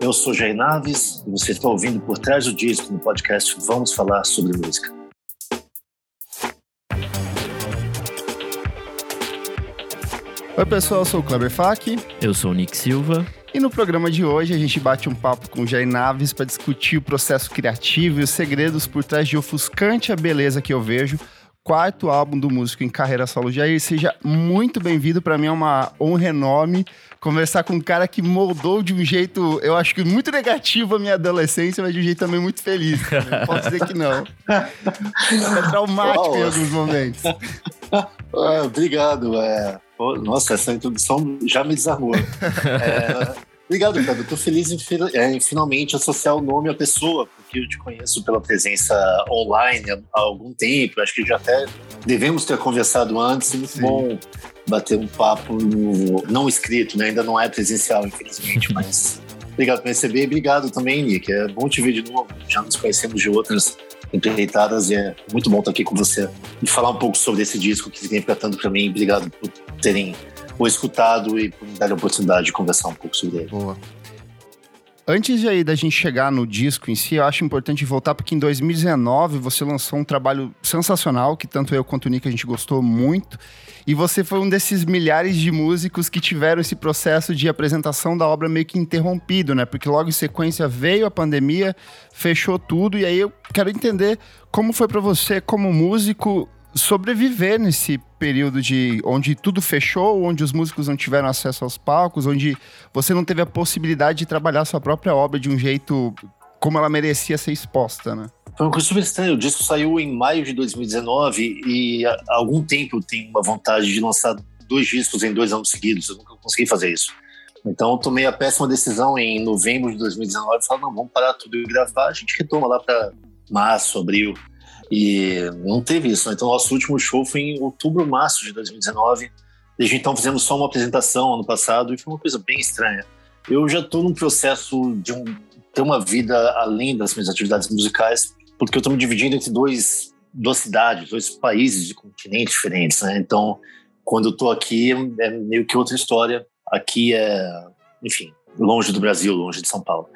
Eu sou Jair Naves e você está ouvindo Por Trás do Disco no podcast Vamos Falar sobre Música. Oi, pessoal, eu sou o Kleber Fak. Eu sou o Nick Silva. E no programa de hoje a gente bate um papo com o Jair Naves para discutir o processo criativo e os segredos por trás de ofuscante a beleza que eu vejo quarto álbum do músico em carreira solo. Jair, seja muito bem-vindo. Para mim é uma honra enorme conversar com um cara que moldou de um jeito, eu acho que muito negativo a minha adolescência, mas de um jeito também muito feliz. Não posso dizer que não. É traumático oh. em alguns momentos. Ah, obrigado. É... Nossa, essa introdução já me desarmou. É... Obrigado, Pedro. Estou feliz em, é, em, finalmente associar o nome à pessoa, porque eu te conheço pela presença online há, algum tempo. Acho que já até devemos ter conversado antes. Muito Sim. bom bater um papo no, não escrito, né? Ainda não é presencial, infelizmente, mas obrigado por receber. Obrigado também, Nick. É bom te ver de novo. Já nos conhecemos de outras empreitadas e é muito bom estar aqui com você e falar um pouco sobre esse disco que significa tanto para mim. Obrigado por terem o escutado e me dar a oportunidade de conversar um pouco sobre ele. Boa. Antes aí da gente chegar no disco em si, eu acho importante voltar porque em 2019 você lançou um trabalho sensacional que tanto eu quanto o Nick a gente gostou muito. E você foi um desses milhares de músicos que tiveram esse processo de apresentação da obra meio que interrompido, né? Porque logo em sequência veio a pandemia, fechou tudo e aí eu quero entender como foi para você como músico sobreviver nesse período de onde tudo fechou, onde os músicos não tiveram acesso aos palcos, onde você não teve a possibilidade de trabalhar sua própria obra de um jeito como ela merecia ser exposta, né? Foi uma coisa super estranha. O disco saiu em maio de 2019 e há algum tempo eu tenho uma vontade de lançar dois discos em dois anos seguidos. Eu nunca consegui fazer isso. Então eu tomei a péssima decisão em novembro de 2019 e falei, não, vamos parar tudo e gravar. A gente retoma lá para março, abril. E não teve isso. Né? Então, nosso último show foi em outubro, março de 2019. Desde então, fizemos só uma apresentação ano passado e foi uma coisa bem estranha. Eu já estou num processo de um, ter uma vida além das minhas atividades musicais, porque eu estou me dividindo entre dois, duas cidades, dois países de continentes diferentes. Né? Então, quando eu estou aqui, é meio que outra história. Aqui é, enfim, longe do Brasil, longe de São Paulo.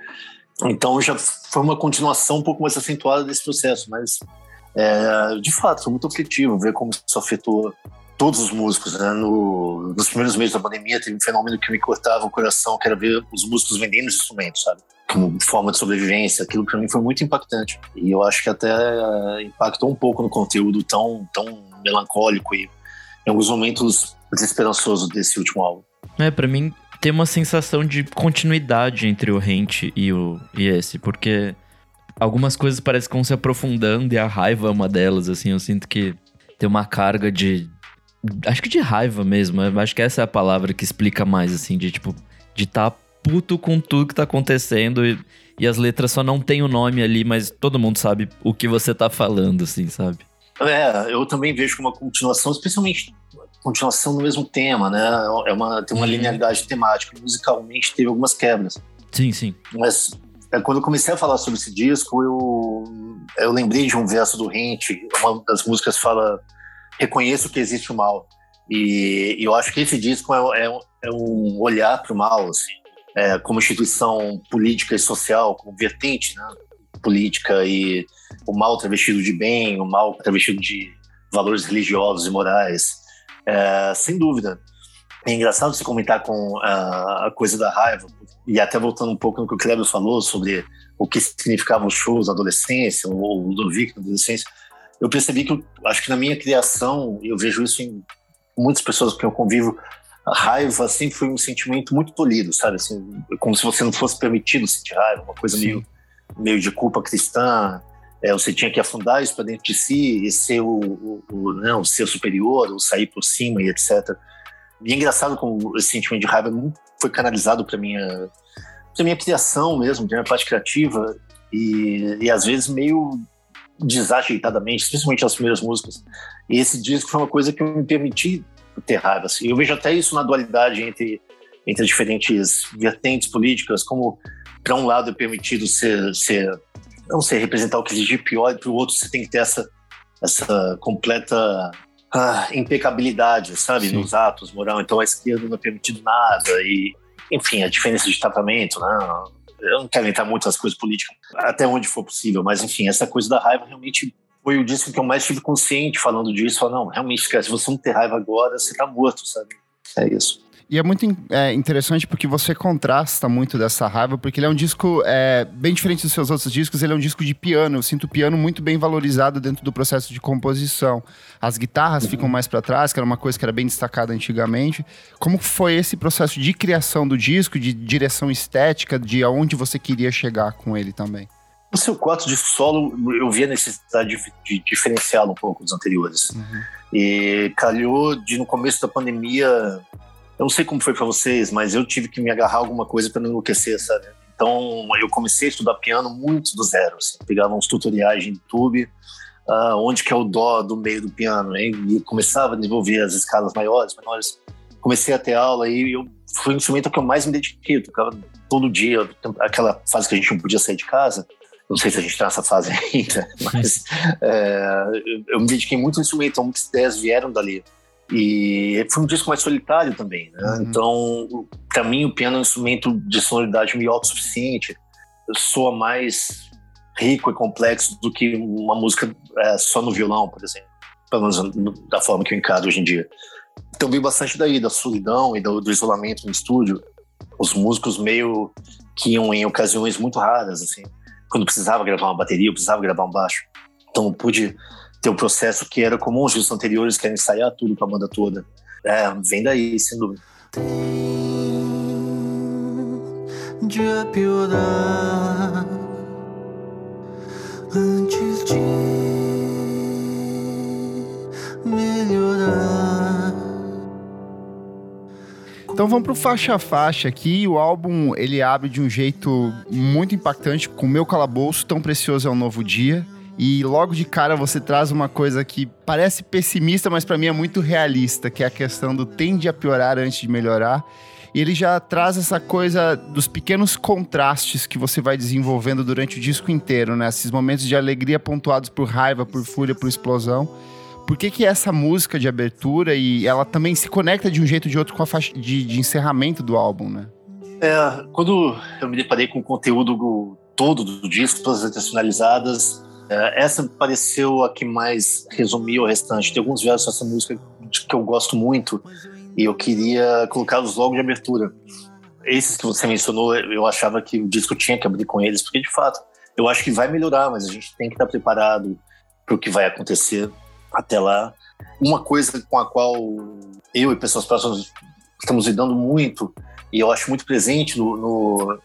Então, já foi uma continuação um pouco mais acentuada desse processo, mas é, de fato, foi muito aflitivo ver como isso afetou todos os músicos. Né? No, nos primeiros meses da pandemia, teve um fenômeno que me cortava o coração, que era ver os músicos vendendo os instrumentos, sabe? Como forma de sobrevivência. Aquilo para mim foi muito impactante. E eu acho que até é, impactou um pouco no conteúdo tão, tão melancólico e, em alguns momentos, desesperançoso desse último álbum. É, para mim, tem uma sensação de continuidade entre o Rente e, o, e esse, porque algumas coisas parecem que vão se aprofundando e a raiva é uma delas, assim. Eu sinto que tem uma carga de. Acho que de raiva mesmo. Acho que essa é a palavra que explica mais, assim, de tipo, de estar tá puto com tudo que tá acontecendo e, e as letras só não tem o nome ali, mas todo mundo sabe o que você tá falando, assim, sabe? É, eu também vejo como uma continuação, especialmente continuação no mesmo tema, né? É uma, tem uma uhum. linearidade temática. Musicalmente teve algumas quebras. Sim, sim. Mas quando eu comecei a falar sobre esse disco, eu, eu lembrei de um verso do Rente, uma das músicas fala reconheço que existe o mal. E, e eu acho que esse disco é, é, é um olhar para o mal, assim, é, como instituição política e social, como vertente né, política e o mal travestido de bem, o mal travestido de valores religiosos e morais, é, sem dúvida. É engraçado você comentar com a, a coisa da raiva, e até voltando um pouco no que o Kleber falou sobre o que significavam os shows na adolescência, ou o Ludovic na adolescência, eu percebi que, eu, acho que na minha criação, eu vejo isso em muitas pessoas com quem eu convivo, a raiva sempre foi um sentimento muito polido, sabe? Assim, como se você não fosse permitido sentir raiva, uma coisa meio, meio de culpa cristã. É, você tinha que afundar isso para dentro de si e ser o, o, o, não, ser superior, ou sair por cima e etc. E é engraçado como esse sentimento de raiva foi canalizado para minha para minha criação mesmo, para minha parte criativa e, e às vezes meio desajeitadamente, especialmente as primeiras músicas. E esse disco foi uma coisa que me permiti ter raiva. Assim. Eu vejo até isso na dualidade entre entre diferentes vertentes políticas, como para um lado é permitido ser, ser não sei representar o que existe de pior, e para o outro você tem que ter essa essa completa ah, impecabilidade, sabe, Sim. nos atos moral. Então a esquerda não é permitido nada e enfim, a diferença de tratamento, né? Eu não quero entrar muito nas coisas políticas, até onde for possível, mas enfim, essa coisa da raiva realmente foi o disco que eu mais tive consciente falando disso. Falar, não, realmente, cara, se você não ter raiva agora, você tá morto, sabe? É isso. E é muito é, interessante porque você contrasta muito dessa raiva, porque ele é um disco é, bem diferente dos seus outros discos, ele é um disco de piano. Eu sinto o piano muito bem valorizado dentro do processo de composição. As guitarras ficam mais para trás, que era uma coisa que era bem destacada antigamente. Como foi esse processo de criação do disco, de direção estética, de aonde você queria chegar com ele também? O seu quarto disco solo, eu vi a necessidade de, de diferenciá-lo um pouco dos anteriores. Uhum. E calhou de, no começo da pandemia, eu não sei como foi para vocês, mas eu tive que me agarrar a alguma coisa para não enlouquecer, sabe? Então, eu comecei a estudar piano muito do zero. Assim. Pegava uns tutoriais de YouTube, uh, onde que é o dó do meio do piano, hein? e começava a desenvolver as escalas maiores, menores. Comecei a ter aula e eu, foi o instrumento que eu mais me dediquei. Eu tocava todo dia, aquela fase que a gente não podia sair de casa. Não sei se a gente está nessa fase ainda, mas é, eu me dediquei muito ao instrumento, então muitas ideias vieram dali. E foi um disco mais solitário também, né? Uhum. Então, para mim, o piano é um instrumento de sonoridade meio autossuficiente. Soa mais rico e complexo do que uma música é, só no violão, por exemplo. Pelo menos da forma que eu encaro hoje em dia. Então, veio bastante daí, da solidão e do, do isolamento no estúdio. Os músicos meio que iam em ocasiões muito raras, assim. Quando precisava gravar uma bateria, eu precisava gravar um baixo. Então, eu pude ter um processo que era comum os discos anteriores, que era ensaiar tudo com a banda toda. É, vem daí, sem dúvida. De piorar antes de melhorar. Então vamos pro faixa a faixa aqui. O álbum ele abre de um jeito muito impactante com o meu calabouço, tão precioso é um novo dia. E logo de cara você traz uma coisa que parece pessimista, mas para mim é muito realista, que é a questão do tende a piorar antes de melhorar. E ele já traz essa coisa dos pequenos contrastes que você vai desenvolvendo durante o disco inteiro, né? Esses momentos de alegria pontuados por raiva, por fúria, por explosão. Por que, que essa música de abertura e ela também se conecta de um jeito ou de outro com a faixa de, de encerramento do álbum, né? É, quando eu me deparei com o conteúdo todo do disco, todas as intencionalizadas, é, essa pareceu a que mais resumia o restante. Tem alguns versos dessa música que eu gosto muito e eu queria colocá-los logo de abertura. Esses que você mencionou, eu achava que o disco tinha que abrir com eles, porque de fato, eu acho que vai melhorar, mas a gente tem que estar preparado para o que vai acontecer até lá. Uma coisa com a qual eu e pessoas próximas estamos lidando muito, e eu acho muito presente no, no,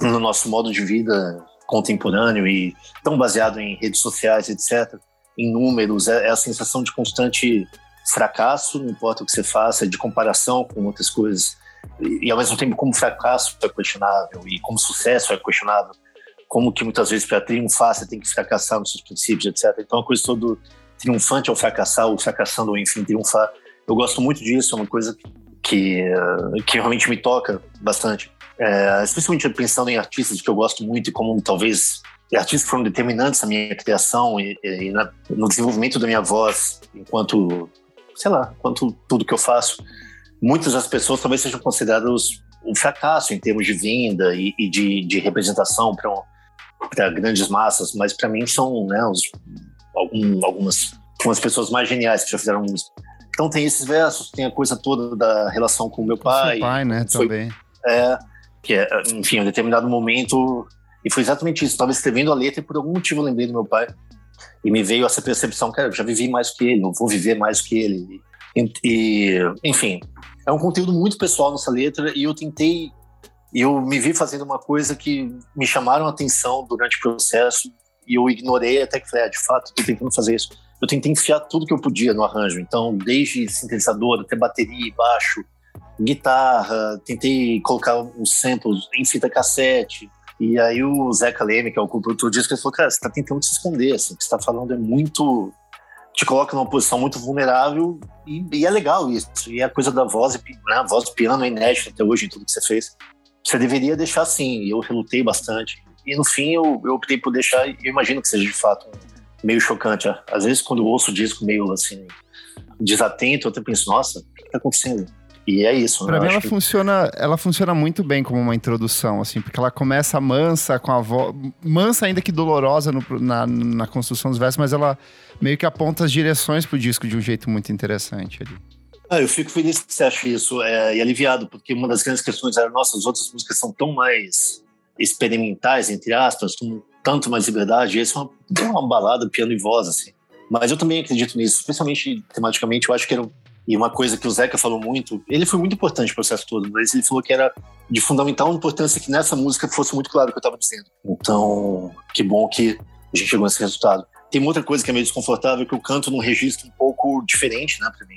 no nosso modo de vida contemporâneo e tão baseado em redes sociais, etc., em números, é, é a sensação de constante fracasso, não importa o que você faça, de comparação com outras coisas. E, e ao mesmo tempo, como fracasso é questionável e como sucesso é questionável, como que muitas vezes para triunfar você tem que fracassar nos seus princípios, etc. Então a coisa toda triunfante ao fracassar, ou fracassando ou enfim triunfar. Eu gosto muito disso, é uma coisa que, que realmente me toca bastante é, especialmente pensando em artistas que eu gosto muito e como talvez artistas que foram determinantes na minha criação e, e na, no desenvolvimento da minha voz enquanto, sei lá, enquanto tudo que eu faço. Muitas das pessoas talvez sejam consideradas um fracasso em termos de venda e, e de, de, representação para grandes massas, mas para mim são né, os, algum, algumas, algumas pessoas mais geniais que já fizeram música. Então tem esses versos, tem a coisa toda da relação com o meu pai. Seu pai, né, foi, também. É, que é, enfim, em um determinado momento, e foi exatamente isso, estava escrevendo a letra e por algum motivo eu lembrei do meu pai, e me veio essa percepção, cara, eu já vivi mais que ele, não vou viver mais que ele, e, e enfim, é um conteúdo muito pessoal nessa letra, e eu tentei, eu me vi fazendo uma coisa que me chamaram a atenção durante o processo, e eu ignorei até que falei, ah, de fato, estou tentando fazer isso. Eu tentei enfiar tudo que eu podia no arranjo, então, desde sintetizador até bateria, baixo, guitarra, tentei colocar uns samples em fita cassete. E aí o Zeca Leme, que é o produtor disso, ele falou, cara, você tá tentando se esconder, assim, o que você tá falando é muito... te coloca numa posição muito vulnerável e, e é legal isso. E a coisa da voz, né, a voz do piano é inédita até hoje em tudo que você fez. Você deveria deixar assim, eu relutei bastante. E no fim eu, eu optei por deixar, eu imagino que seja de fato meio chocante. Às vezes quando eu ouço o disco meio assim, desatento, eu até penso, nossa, o que tá acontecendo? E é isso. Pra né? mim ela que... funciona, ela funciona muito bem como uma introdução, assim, porque ela começa mansa com a voz, mansa ainda que dolorosa no, na, na construção dos versos, mas ela meio que aponta as direções pro disco de um jeito muito interessante ali. Ah, eu fico feliz que você acha isso é, e aliviado, porque uma das grandes questões era, nossa, as outras músicas são tão mais experimentais, entre aspas, com tanto mais liberdade, e esse é uma, uma balada, piano e voz, assim. Mas eu também acredito nisso, especialmente tematicamente, eu acho que era e uma coisa que o Zeca falou muito, ele foi muito importante no processo todo, mas ele falou que era de fundamental importância que nessa música fosse muito claro o que eu estava dizendo. Então, que bom que a gente chegou nesse resultado. Tem outra coisa que é meio desconfortável, que eu canto num registro um pouco diferente, né, pra mim.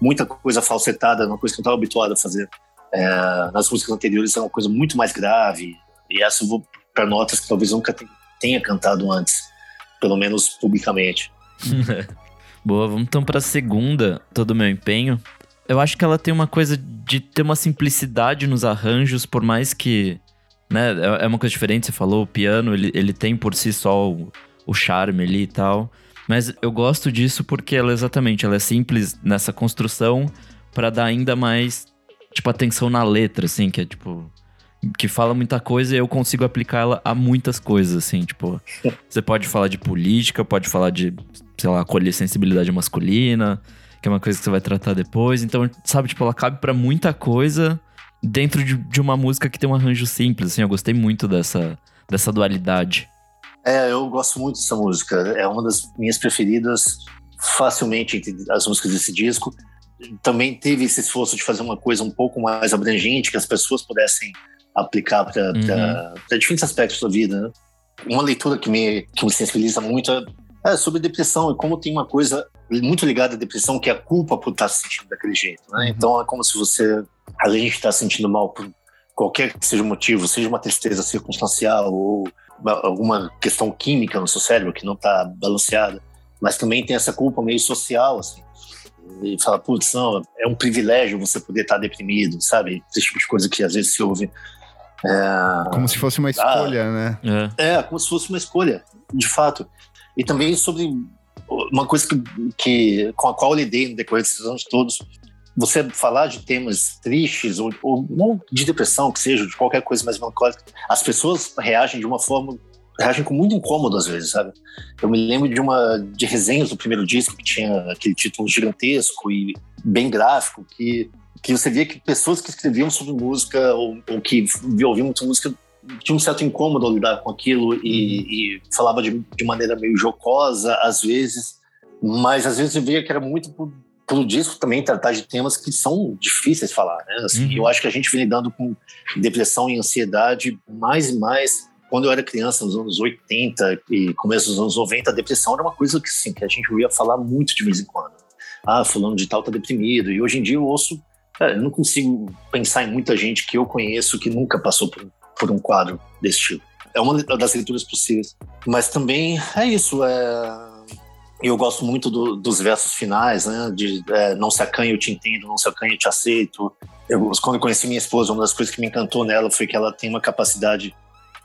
Muita coisa falsetada, uma coisa que eu não estava habituado a fazer. É, nas músicas anteriores era uma coisa muito mais grave, e essa eu vou para notas que talvez nunca tenha cantado antes, pelo menos publicamente. Boa, vamos então pra segunda, Todo o Meu Empenho. Eu acho que ela tem uma coisa de ter uma simplicidade nos arranjos, por mais que. Né, é, é uma coisa diferente, você falou, o piano, ele, ele tem por si só o, o charme ali e tal. Mas eu gosto disso porque ela exatamente, ela é simples nessa construção para dar ainda mais, tipo, atenção na letra, assim, que é tipo que fala muita coisa e eu consigo aplicá-la a muitas coisas, assim, tipo, você pode falar de política, pode falar de, sei lá, acolher sensibilidade masculina, que é uma coisa que você vai tratar depois. Então, sabe, tipo, ela cabe para muita coisa dentro de, de, uma música que tem um arranjo simples, assim, eu gostei muito dessa, dessa dualidade. É, eu gosto muito dessa música, é uma das minhas preferidas facilmente entre as músicas desse disco. Também teve esse esforço de fazer uma coisa um pouco mais abrangente, que as pessoas pudessem aplicar para uhum. diferentes aspectos da vida. Né? Uma leitura que me, que me sensibiliza muito é, é, sobre depressão e como tem uma coisa muito ligada à depressão que é a culpa por estar se sentindo daquele jeito. Né? Uhum. Então é como se você, além de estar se sentindo mal por qualquer que seja o motivo, seja uma tristeza circunstancial ou alguma questão química no seu cérebro que não está balanceada, mas também tem essa culpa meio social, assim. E fala, putz, não, é um privilégio você poder estar deprimido, sabe? Esse tipo de coisa que às vezes se ouve é... Como se fosse uma escolha, ah, né? É. é, como se fosse uma escolha, de fato. E também sobre uma coisa que, que, com a qual eu lidei no decorrer desses anos todos, você falar de temas tristes ou, ou não de depressão, que seja, de qualquer coisa mais melancólica, as pessoas reagem de uma forma reagem com muito incômodo às vezes, sabe? Eu me lembro de uma de resenhas do primeiro disco que tinha aquele título gigantesco e bem gráfico que que você via que pessoas que escreviam sobre música ou, ou que ouviam muita música tinham um certo incômodo ao lidar com aquilo e, e falava de, de, maneira meio jocosa às vezes, mas às vezes eu via que era muito por, pelo disco também tratar de temas que são difíceis de falar, né? Assim, uhum. Eu acho que a gente vem lidando com depressão e ansiedade mais e mais quando eu era criança, nos anos 80 e começo dos anos 90, a depressão era uma coisa que, sim, que a gente ia falar muito de vez em quando. Ah, fulano de tal tá deprimido. E hoje em dia eu ouço Cara, eu não consigo pensar em muita gente que eu conheço que nunca passou por, por um quadro desse tipo. É uma das leituras possíveis. Mas também é isso. É... Eu gosto muito do, dos versos finais, né? De é, não se acanhe, eu te entendo, não se acanhe, eu te aceito. Eu, quando eu conheci minha esposa, uma das coisas que me encantou nela foi que ela tem uma capacidade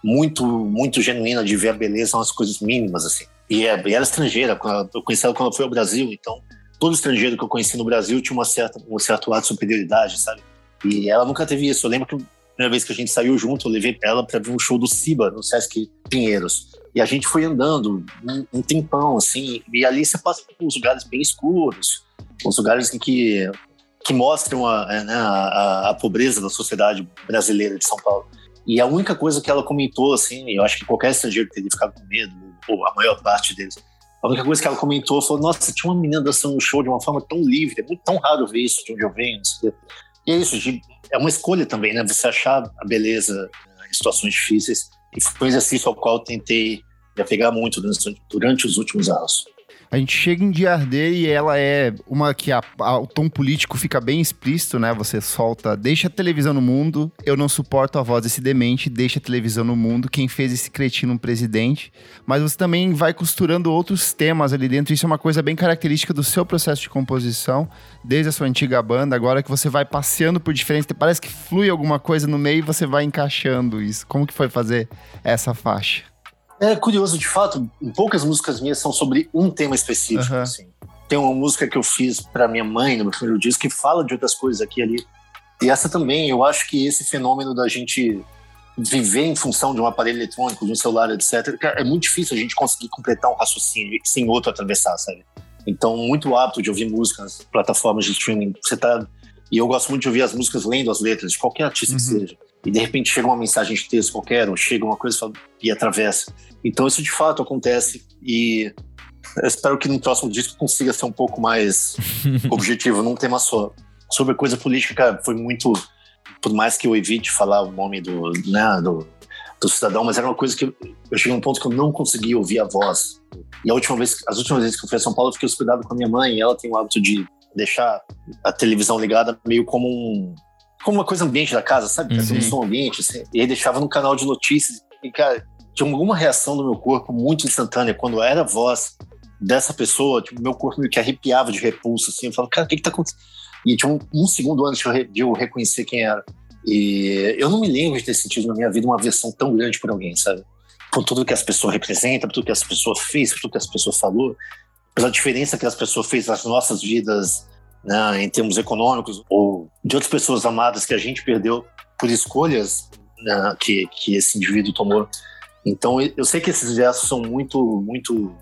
muito, muito genuína de ver a beleza nas coisas mínimas, assim. E, é, e ela é estrangeira, eu conheci ela quando ela foi ao Brasil, então todo estrangeiro que eu conheci no Brasil tinha uma certa, um certo ato de superioridade, sabe? E ela nunca teve isso. Eu lembro que primeira vez que a gente saiu junto, eu levei ela para ver um show do Siba, no Sesc Pinheiros. E a gente foi andando um, tempão, assim, e ali você passa por uns lugares bem escuros, uns lugares que, que mostram a, né, a, a pobreza da sociedade brasileira de São Paulo. E a única coisa que ela comentou, assim, eu acho que qualquer estrangeiro teria ficado com medo, ou a maior parte deles, a única coisa que ela comentou foi: Nossa, tinha uma menina dançando no show de uma forma tão livre, é muito tão raro ver isso de onde eu venho. E é isso, de, é uma escolha também, né? Você achar a beleza em situações difíceis. E foi um exercício ao qual eu tentei me apegar muito durante, os últimos anos. A gente chega em Diarder e ela é uma que a, a, o tom político fica bem explícito, né? Você solta, deixa a televisão no mundo, eu não suporto a voz desse demente, deixa a televisão no mundo, quem fez esse cretino um presidente. Mas você também vai costurando outros temas ali dentro, isso é uma coisa bem característica do seu processo de composição, desde a sua antiga banda, agora que você vai passeando por diferentes, parece que flui alguma coisa no meio e você vai encaixando isso. Como que foi fazer essa faixa? É curioso, de fato, poucas músicas minhas são sobre um tema específico. Uhum. Assim. Tem uma música que eu fiz para minha mãe no meu primeiro disco que fala de outras coisas aqui e ali. E essa também, eu acho que esse fenômeno da gente viver em função de um aparelho eletrônico, de um celular, etc., é muito difícil a gente conseguir completar um raciocínio sem outro atravessar, sabe? Então, muito apto de ouvir música nas plataformas de streaming. Você tá. E eu gosto muito de ouvir as músicas lendo as letras, de qualquer artista uhum. que seja. E de repente chega uma mensagem de texto qualquer, ou chega uma coisa e atravessa. Então, isso de fato acontece. E eu espero que no próximo disco consiga ser um pouco mais objetivo, num tema só. Sobre coisa política, foi muito. Por mais que eu evite falar o nome do, né, do, do cidadão, mas era uma coisa que eu, eu cheguei a um ponto que eu não conseguia ouvir a voz. E a última vez, as últimas vezes que eu fui a São Paulo, eu fiquei hospedado com a minha mãe, e ela tem o hábito de deixar a televisão ligada meio como um como uma coisa ambiente da casa, sabe? Uhum. Um som ambiente, assim. E aí deixava no canal de notícias. E, cara, tinha alguma reação do meu corpo muito instantânea quando era a voz dessa pessoa, tipo, meu corpo meio que arrepiava de repulso, assim. Eu falava, cara, o que que tá acontecendo? E tinha um, um segundo antes de eu, de eu reconhecer quem era. E eu não me lembro de ter sentido na minha vida uma aversão tão grande por alguém, sabe? Por tudo que as pessoas representam, por tudo que as pessoas fez, por tudo que as pessoas falou, pela diferença que as pessoas fez nas nossas vidas, né, em termos econômicos, ou de outras pessoas amadas que a gente perdeu por escolhas né, que, que esse indivíduo tomou. Então, eu sei que esses versos são muito, muito.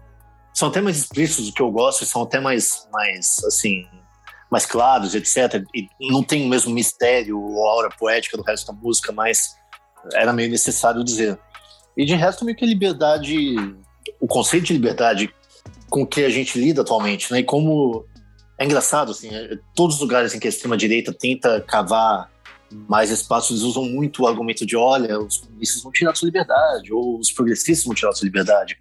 São até mais explícitos do que eu gosto, são até mais, mais assim, mais claros, etc. E não tem o mesmo mistério ou aura poética do resto da música, mas era meio necessário dizer. E de resto, meio que a liberdade, o conceito de liberdade com que a gente lida atualmente, né? E como é engraçado, assim, é, todos os lugares em que a extrema-direita tenta cavar mais espaços, eles usam muito o argumento de: olha, os comunistas vão tirar sua liberdade, ou os progressistas vão tirar sua liberdade.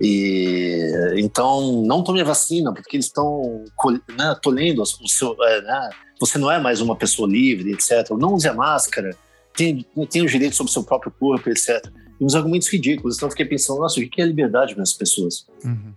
E então não tome a vacina, porque eles estão né, tolhendo o seu. É, né, você não é mais uma pessoa livre, etc. Não use a máscara, tem, tem os direitos sobre o seu próprio corpo, etc. E uns argumentos ridículos. Então eu fiquei pensando, nossa, o que é liberdade para as pessoas? Uhum.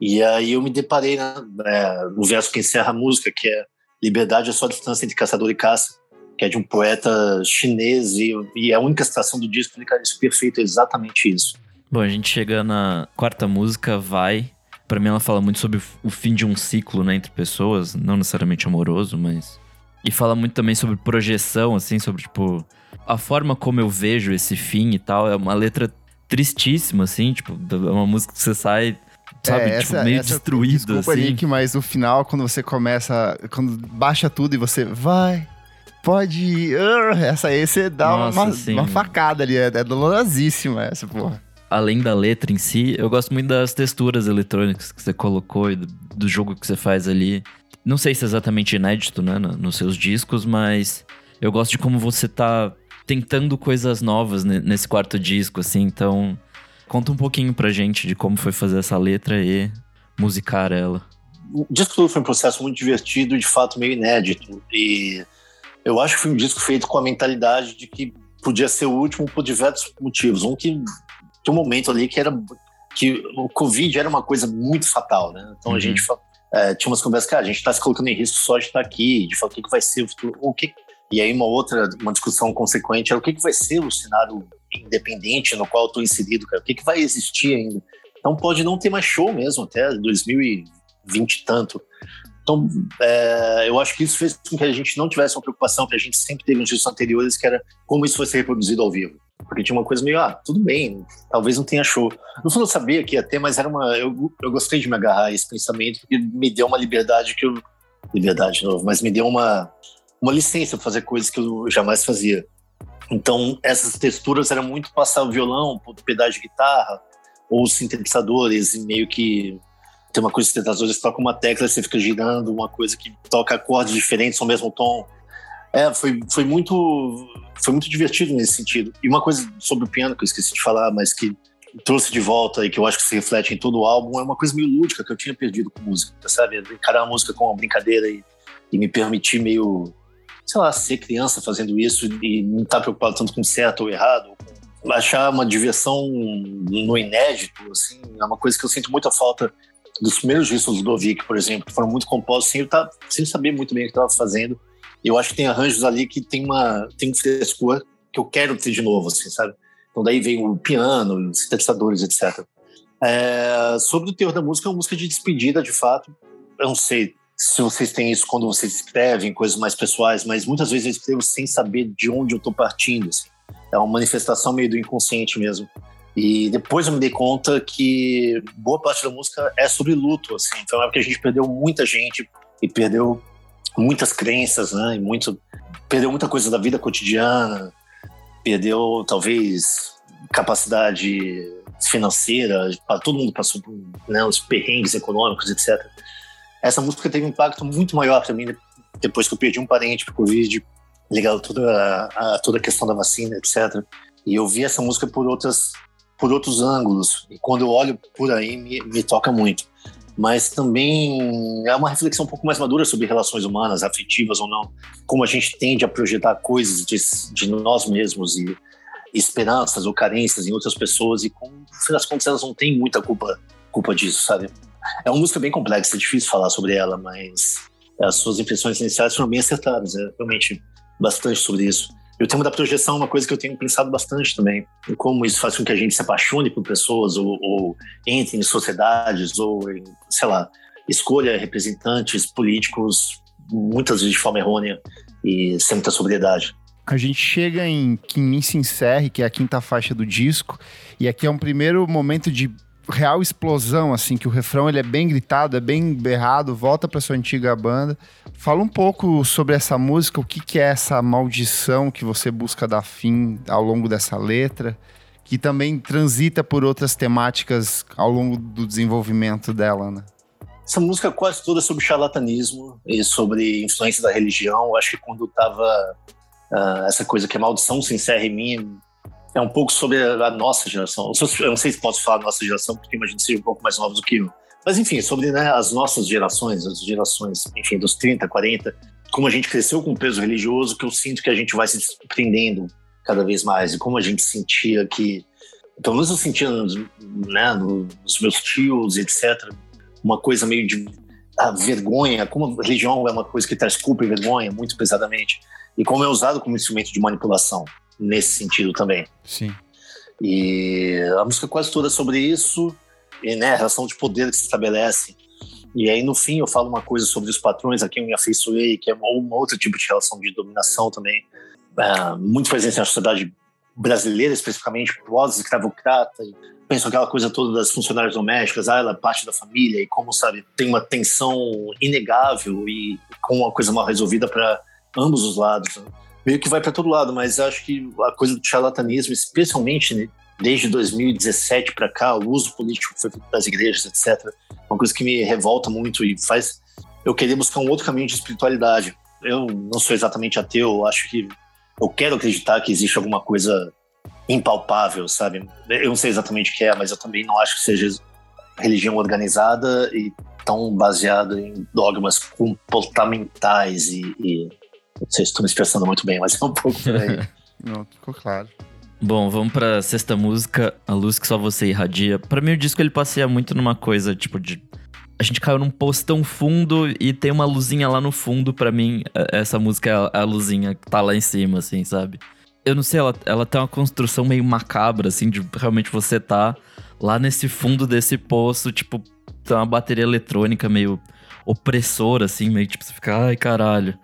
E aí eu me deparei né, é, no verso que encerra a música, que é Liberdade é só a distância entre caçador e caça, que é de um poeta chinês, e, e a única citação do disco, cara, isso perfeito, é exatamente isso. Bom, a gente chega na quarta música, Vai. Para mim ela fala muito sobre o fim de um ciclo, né, entre pessoas, não necessariamente amoroso, mas e fala muito também sobre projeção, assim, sobre tipo a forma como eu vejo esse fim e tal. É uma letra tristíssima, assim, tipo, é uma música que você sai sabe? É, tipo, essa, meio essa, destruído, desculpa, assim. Nick, mas o final, quando você começa, quando baixa tudo e você vai, pode ir, essa aí você dá Nossa, uma, uma, facada ali, é, é dolorosíssima essa porra além da letra em si, eu gosto muito das texturas eletrônicas que você colocou e do, do jogo que você faz ali. Não sei se é exatamente inédito, né, no, nos seus discos, mas eu gosto de como você tá tentando coisas novas nesse quarto disco, assim. Então, conta um pouquinho pra gente de como foi fazer essa letra e musicar ela. O disco todo foi um processo muito divertido e, de fato, meio inédito. E eu acho que foi um disco feito com a mentalidade de que podia ser o último por diversos motivos. Um que tinha um momento ali que era que o Covid era uma coisa muito fatal, né? Então uhum. a gente é, tinha umas conversas, cara, a gente está se colocando em risco só de estar aqui, de falar o que, que vai ser o futuro, o que e aí uma outra, uma discussão consequente era o que, que vai ser o cenário independente no qual eu estou inserido, cara, o que, que vai existir ainda. Então pode não ter mais show mesmo até 2020 e tanto. Então, é, eu acho que isso fez com que a gente não tivesse uma preocupação que a gente sempre teve nos discos anteriores, que era como isso ser reproduzido ao vivo. Porque tinha uma coisa meio, ah, tudo bem, talvez não tenha show. No fundo eu sabia que ia ter, mas era uma. Eu, eu gostei de me agarrar a esse pensamento, porque me deu uma liberdade que eu. Liberdade de novo, mas me deu uma, uma licença para fazer coisas que eu jamais fazia. Então, essas texturas eram muito passar o violão, o pedal de guitarra, ou sintetizadores, e meio que tem uma coisa de sintetizadores, toca uma tecla, você fica girando, uma coisa que toca acordes diferentes ao mesmo tom. É, foi, foi muito foi muito divertido nesse sentido. E uma coisa sobre o piano que eu esqueci de falar, mas que trouxe de volta e que eu acho que se reflete em todo o álbum é uma coisa meio lúdica que eu tinha perdido com música, sabe? Encarar a música como uma brincadeira e, e me permitir meio, sei lá, ser criança fazendo isso e não estar tá preocupado tanto com certo ou errado, achar uma diversão no inédito, assim, é uma coisa que eu sinto muita falta dos primeiros discos do Dovic, por exemplo, que foram muito compostos sem, tá, sem saber muito bem o que estava fazendo eu acho que tem arranjos ali que tem uma tem um frescor que eu quero ter de novo, assim, sabe? Então daí vem o piano, os sintetizadores, etc. É, sobre o teor da música, é uma música de despedida, de fato. Eu não sei se vocês têm isso quando vocês escrevem coisas mais pessoais, mas muitas vezes eu escrevo sem saber de onde eu estou partindo. Assim. É uma manifestação meio do inconsciente mesmo. E depois eu me dei conta que boa parte da música é sobre luto. Assim. Foi uma época que a gente perdeu muita gente e perdeu muitas crenças, né? E muito, perdeu muita coisa da vida cotidiana, perdeu talvez capacidade financeira, todo mundo passou por né, os perrengues econômicos, etc. Essa música teve um impacto muito maior mim depois que eu perdi um parente para Covid, ligado toda a, a, toda a questão da vacina, etc. E eu vi essa música por outras por outros ângulos. E quando eu olho por aí, me, me toca muito. Mas também é uma reflexão um pouco mais madura sobre relações humanas, afetivas ou não. Como a gente tende a projetar coisas de, de nós mesmos e esperanças ou carências em outras pessoas e, com, no fim das contas, elas não têm muita culpa, culpa disso, sabe? É uma música bem complexa, é difícil falar sobre ela, mas as suas impressões iniciais foram bem acertadas. É realmente bastante sobre isso. E o tema da projeção é uma coisa que eu tenho pensado bastante também. Como isso faz com que a gente se apaixone por pessoas, ou, ou entre em sociedades, ou, em, sei lá, escolha representantes políticos, muitas vezes de forma errônea e sem muita sobriedade. A gente chega em Que Me Se Encerre, que é a quinta faixa do disco, e aqui é um primeiro momento de real explosão, assim, que o refrão ele é bem gritado, é bem berrado, volta para sua antiga banda. Fala um pouco sobre essa música, o que, que é essa maldição que você busca dar fim ao longo dessa letra, que também transita por outras temáticas ao longo do desenvolvimento dela, né? Essa música é quase toda sobre charlatanismo e sobre influência da religião. Eu acho que quando tava uh, essa coisa que a maldição se encerra em mim, é um pouco sobre a nossa geração. Eu não sei se posso falar nossa geração, porque imagino que seja um pouco mais novos do que eu. Mas, enfim, sobre né, as nossas gerações, as gerações, enfim, dos 30, 40, como a gente cresceu com o peso religioso, que eu sinto que a gente vai se desprendendo cada vez mais. E como a gente sentia que, pelo menos eu sentia né, nos meus tios, etc., uma coisa meio de a vergonha, como a religião é uma coisa que traz culpa e vergonha muito pesadamente, e como é usado como instrumento de manipulação nesse sentido também. Sim. E a música é quase toda é sobre isso, e né, a relação de poder que se estabelece. E aí, no fim, eu falo uma coisa sobre os patrões a quem eu me afeiçoei, que é um outro tipo de relação de dominação também, é, muito presente na sociedade brasileira, especificamente pós-escravocrata. Penso aquela coisa toda das funcionárias domésticas, ah, ela é parte da família, e como, sabe, tem uma tensão inegável e com uma coisa mal resolvida para ambos os lados. Né? Meio que vai para todo lado, mas acho que a coisa do charlatanismo, especialmente né, desde 2017 para cá, o uso político que foi feito das igrejas, etc., é uma coisa que me revolta muito e faz eu querer buscar um outro caminho de espiritualidade. Eu não sou exatamente ateu, acho que eu quero acreditar que existe alguma coisa impalpável, sabe? Eu não sei exatamente o que é, mas eu também não acho que seja religião organizada e tão baseada em dogmas comportamentais e, e não sei se estou me expressando muito bem, mas é um pouco por aí. Não, ficou claro. Bom, vamos pra sexta música, A Luz Que Só Você Irradia. Pra mim, o disco ele passeia muito numa coisa, tipo, de. A gente caiu num poço tão fundo e tem uma luzinha lá no fundo. Pra mim, é, essa música é a, é a luzinha que tá lá em cima, assim, sabe? Eu não sei, ela, ela tem uma construção meio macabra, assim, de realmente você tá lá nesse fundo desse poço, tipo, tem uma bateria eletrônica meio opressora, assim, meio tipo, você fica, ai caralho.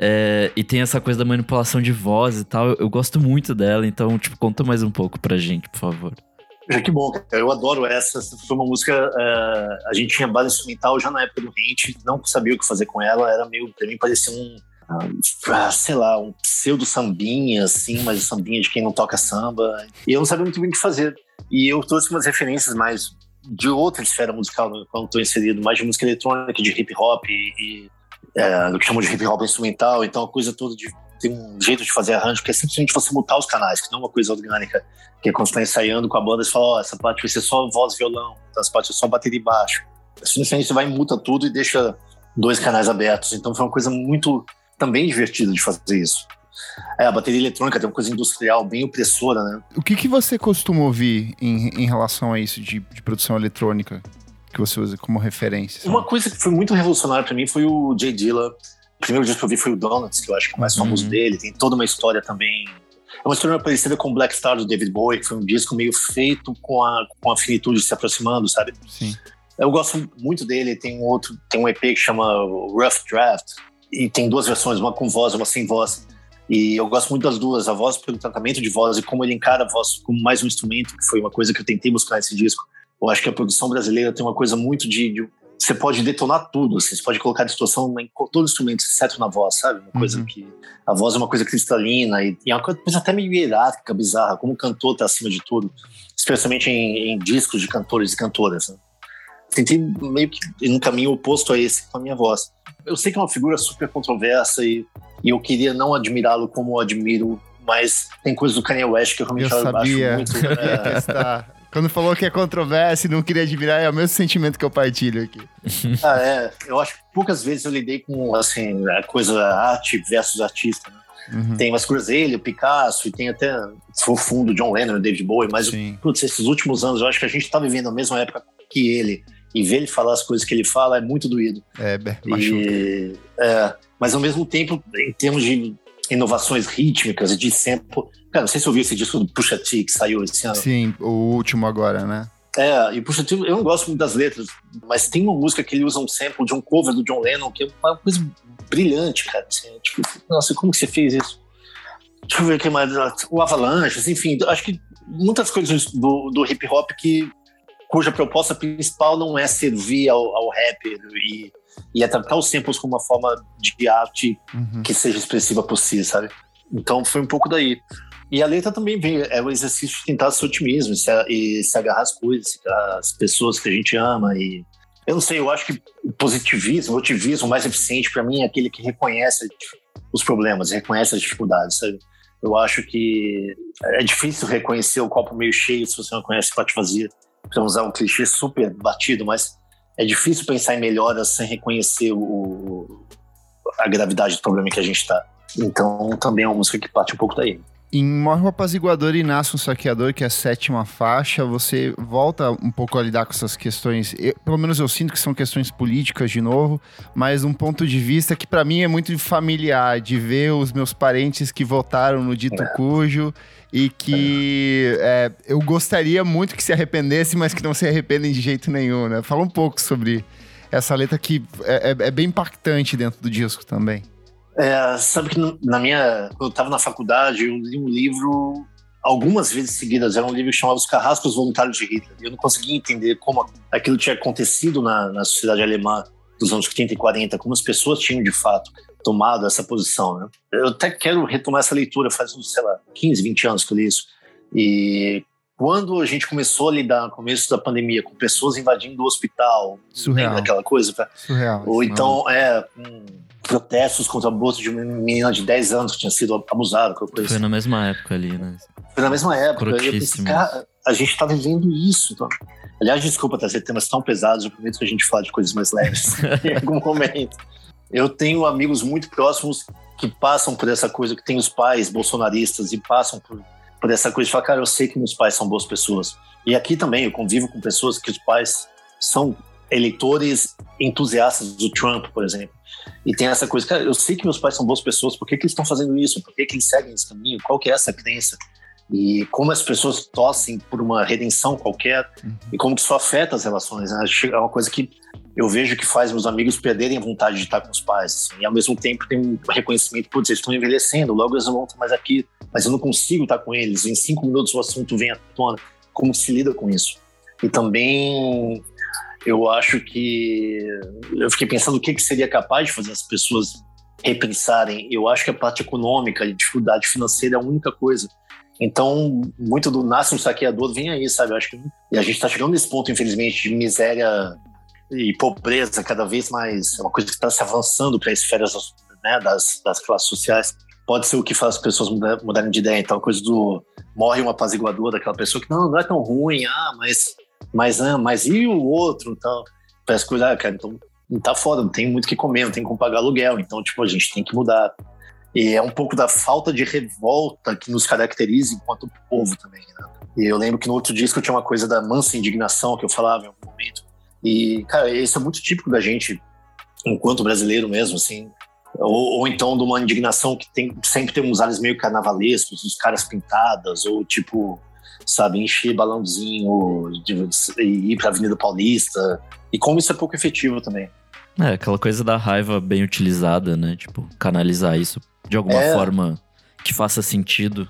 É, e tem essa coisa da manipulação de voz e tal. Eu, eu, gosto muito dela, então, tipo, conta mais um pouco pra gente, por favor. Já que bom. Eu adoro essa. Foi uma música. Uh, a gente tinha base instrumental já na época do Rente, não sabia o que fazer com ela. Era meio. Pra mim parecia um. Uh, sei lá, um pseudo sambinha, assim, mas sambinha de quem não toca samba. E eu não sabia muito bem o que fazer. E eu trouxe umas referências mais de outra esfera musical, né, quando estou inserido, mais de música eletrônica, de hip hop e, e é, do que chamam de hip hop instrumental, então a coisa toda de tem um jeito de fazer arranjo que é simplesmente você mutar os canais, que não é uma coisa orgânica, que é quando você está ensaiando com a banda, você fala, ó, oh, essa parte vai ser só voz e violão, essa parte é só bateria e baixo. Simplesmente você vai e muta tudo e deixa dois canais abertos, então foi uma coisa muito também divertida de fazer isso. É, a bateria eletrônica tem uma coisa industrial bem opressora, né? O que, que você costuma ouvir em, em relação a isso de, de produção eletrônica? Que você usa como referência? Uma coisa que foi muito revolucionária para mim foi o Jay Dilla. O primeiro disco que eu vi foi o Donuts, que eu acho que é o mais uhum. famoso dele. Tem toda uma história também. É uma história parecida com Black Star do David Bowie, que foi um disco meio feito com a, com a finitude se aproximando, sabe? Sim. Eu gosto muito dele, tem um outro, tem um EP que chama Rough Draft, e tem duas versões, uma com voz, uma sem voz. E eu gosto muito das duas, a voz pelo tratamento de voz e como ele encara a voz como mais um instrumento, que foi uma coisa que eu tentei buscar nesse disco. Eu acho que a produção brasileira tem uma coisa muito de, de você pode detonar tudo, assim, você pode colocar distorção em todo instrumento, exceto na voz, sabe? Uma coisa uhum. que a voz é uma coisa cristalina e, e é uma coisa até meio hierárquica, bizarra, como o cantor tá acima de tudo, especialmente em, em discos de cantores e cantoras. Né? Tentei meio que ir num caminho oposto a esse com a minha voz. Eu sei que é uma figura super controversa e, e eu queria não admirá-lo como eu admiro, mas tem coisas do Kanye West que eu realmente eu muito. É, Quando falou que é controvérsia e não queria admirar, é o mesmo sentimento que eu partilho aqui. ah, é. Eu acho que poucas vezes eu lidei com, assim, a coisa arte versus artista, né? Uhum. Tem umas coisas dele, o Picasso, e tem até o fundo John Lennon, David Bowie, mas putz, esses últimos anos eu acho que a gente está vivendo a mesma época que ele. E ver ele falar as coisas que ele fala é muito doído. É, machuca. E, é, mas ao mesmo tempo, em termos de inovações rítmicas e de tempo. Cara, não sei se ouviu esse disco do Pusha T que saiu esse ano. Sim, o último agora, né? É, e Pusha T, eu não gosto muito das letras, mas tem uma música que ele usa um sample de um cover do John Lennon que é uma coisa brilhante, cara. Assim, tipo, nossa, como que você fez isso? Deixa eu ver o que mais. O Avalanche, enfim, acho que muitas coisas do, do hip hop que cuja proposta principal não é servir ao, ao rapper e e é tratar os samples como uma forma de arte uhum. que seja expressiva por si, sabe? Então foi um pouco daí. E a letra também vem, é o exercício de tentar ser otimismo se, e se agarrar às coisas, às pessoas que a gente ama. E eu não sei, eu acho que o positivismo, o otimismo mais eficiente para mim é aquele que reconhece os problemas, reconhece as dificuldades, sabe? Eu acho que é difícil reconhecer o copo meio cheio se você não conhece o pote vazio. Para usar um clichê super batido, mas é difícil pensar em melhoras sem reconhecer o, a gravidade do problema que a gente está. Então, também é uma música que parte um pouco daí. Em Morre o Apaziguador e Nasce um Saqueador, que é a sétima faixa, você volta um pouco a lidar com essas questões. Eu, pelo menos eu sinto que são questões políticas de novo, mas um ponto de vista que para mim é muito familiar, de ver os meus parentes que votaram no dito é. cujo e que é, eu gostaria muito que se arrependesse, mas que não se arrependem de jeito nenhum, né? Fala um pouco sobre essa letra que é, é, é bem impactante dentro do disco também. É, sabe que na minha, quando eu estava na faculdade, eu li um livro algumas vezes seguidas. Era um livro chamado Os Carrascos Voluntários de Hitler. Eu não conseguia entender como aquilo tinha acontecido na, na sociedade alemã dos anos 30 e 40, como as pessoas tinham de fato tomado essa posição. Né? Eu até quero retomar essa leitura, faz, sei lá, 15, 20 anos que eu li isso. E quando a gente começou a lidar no começo da pandemia com pessoas invadindo o hospital, Surreal. aquela coisa, Surreal, ou então é, um, protestos contra o aborto de uma menina de 10 anos que tinha sido abusada. Foi assim. na mesma época ali, né? Foi na mesma época. Eu pensei, cara, a gente está vivendo isso. Então. Aliás, desculpa trazer temas tão pesados, eu prometo que a gente fala de coisas mais leves em algum momento. Eu tenho amigos muito próximos que passam por essa coisa, que tem os pais bolsonaristas e passam por, por essa coisa de falar, cara, eu sei que meus pais são boas pessoas. E aqui também eu convivo com pessoas que os pais são eleitores entusiastas do Trump, por exemplo. E tem essa coisa, cara, eu sei que meus pais são boas pessoas, por que, que eles estão fazendo isso? Por que, que eles seguem esse caminho? Qual que é essa crença? E como as pessoas tossem por uma redenção qualquer uhum. e como que isso afeta as relações. Né? É uma coisa que eu vejo que faz meus amigos perderem a vontade de estar com os pais. Assim, e ao mesmo tempo tem um reconhecimento, putz, eles estão envelhecendo, logo eles não vão estar mais aqui, mas eu não consigo estar com eles. Em cinco minutos o assunto vem à tona. Como se lida com isso? E também eu acho que eu fiquei pensando o que, que seria capaz de fazer as pessoas repensarem. Eu acho que a parte econômica e dificuldade financeira é a única coisa. Então, muito do nasce um saqueador vem aí, sabe? Eu acho que e a gente está chegando nesse ponto, infelizmente, de miséria e pobreza cada vez mais, é uma coisa que está se avançando para as esferas né, das, das classes sociais. Pode ser o que faz as pessoas mudarem de ideia. Então, a coisa do morre um apaziguador daquela pessoa que não, não é tão ruim, ah, mas, mas, ah, mas e o outro? Então, parece ah, cara, então tá foda, não tem muito o que comer, não tem como pagar aluguel. Então, tipo, a gente tem que mudar. E é um pouco da falta de revolta que nos caracteriza enquanto povo também, né? E eu lembro que no outro disco tinha uma coisa da mansa indignação que eu falava em algum momento e, cara, isso é muito típico da gente, enquanto brasileiro mesmo, assim. Ou, ou então de uma indignação que tem, sempre tem uns ares meio carnavalescos, os caras pintadas, ou tipo, sabe? Encher balãozinho, de, ir pra Avenida Paulista. E como isso é pouco efetivo também. É, aquela coisa da raiva bem utilizada, né? Tipo, canalizar isso de alguma é. forma que faça sentido.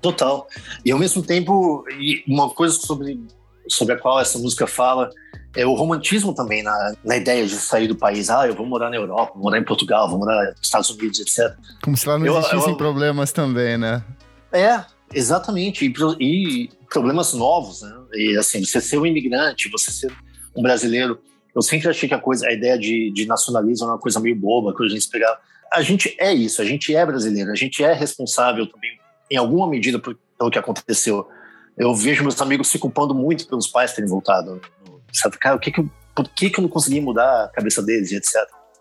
Total. E ao mesmo tempo, uma coisa sobre, sobre a qual essa música fala é o romantismo também na, na ideia de sair do país. Ah, eu vou morar na Europa, vou morar em Portugal, vou morar nos Estados Unidos, etc. Como se lá não existissem eu, problemas também, né? É, exatamente. E, e, problemas novos, né? E assim, você ser um imigrante, você ser um brasileiro. Eu sempre achei que a coisa, a ideia de, de nacionalismo é uma coisa meio boba, que a gente pegar. A gente é isso, a gente é brasileiro, a gente é responsável também, em alguma medida, por, pelo que aconteceu. Eu vejo meus amigos se culpando muito pelos pais terem voltado. Sabe, cara, o que que por que, que eu não consegui mudar a cabeça deles e etc.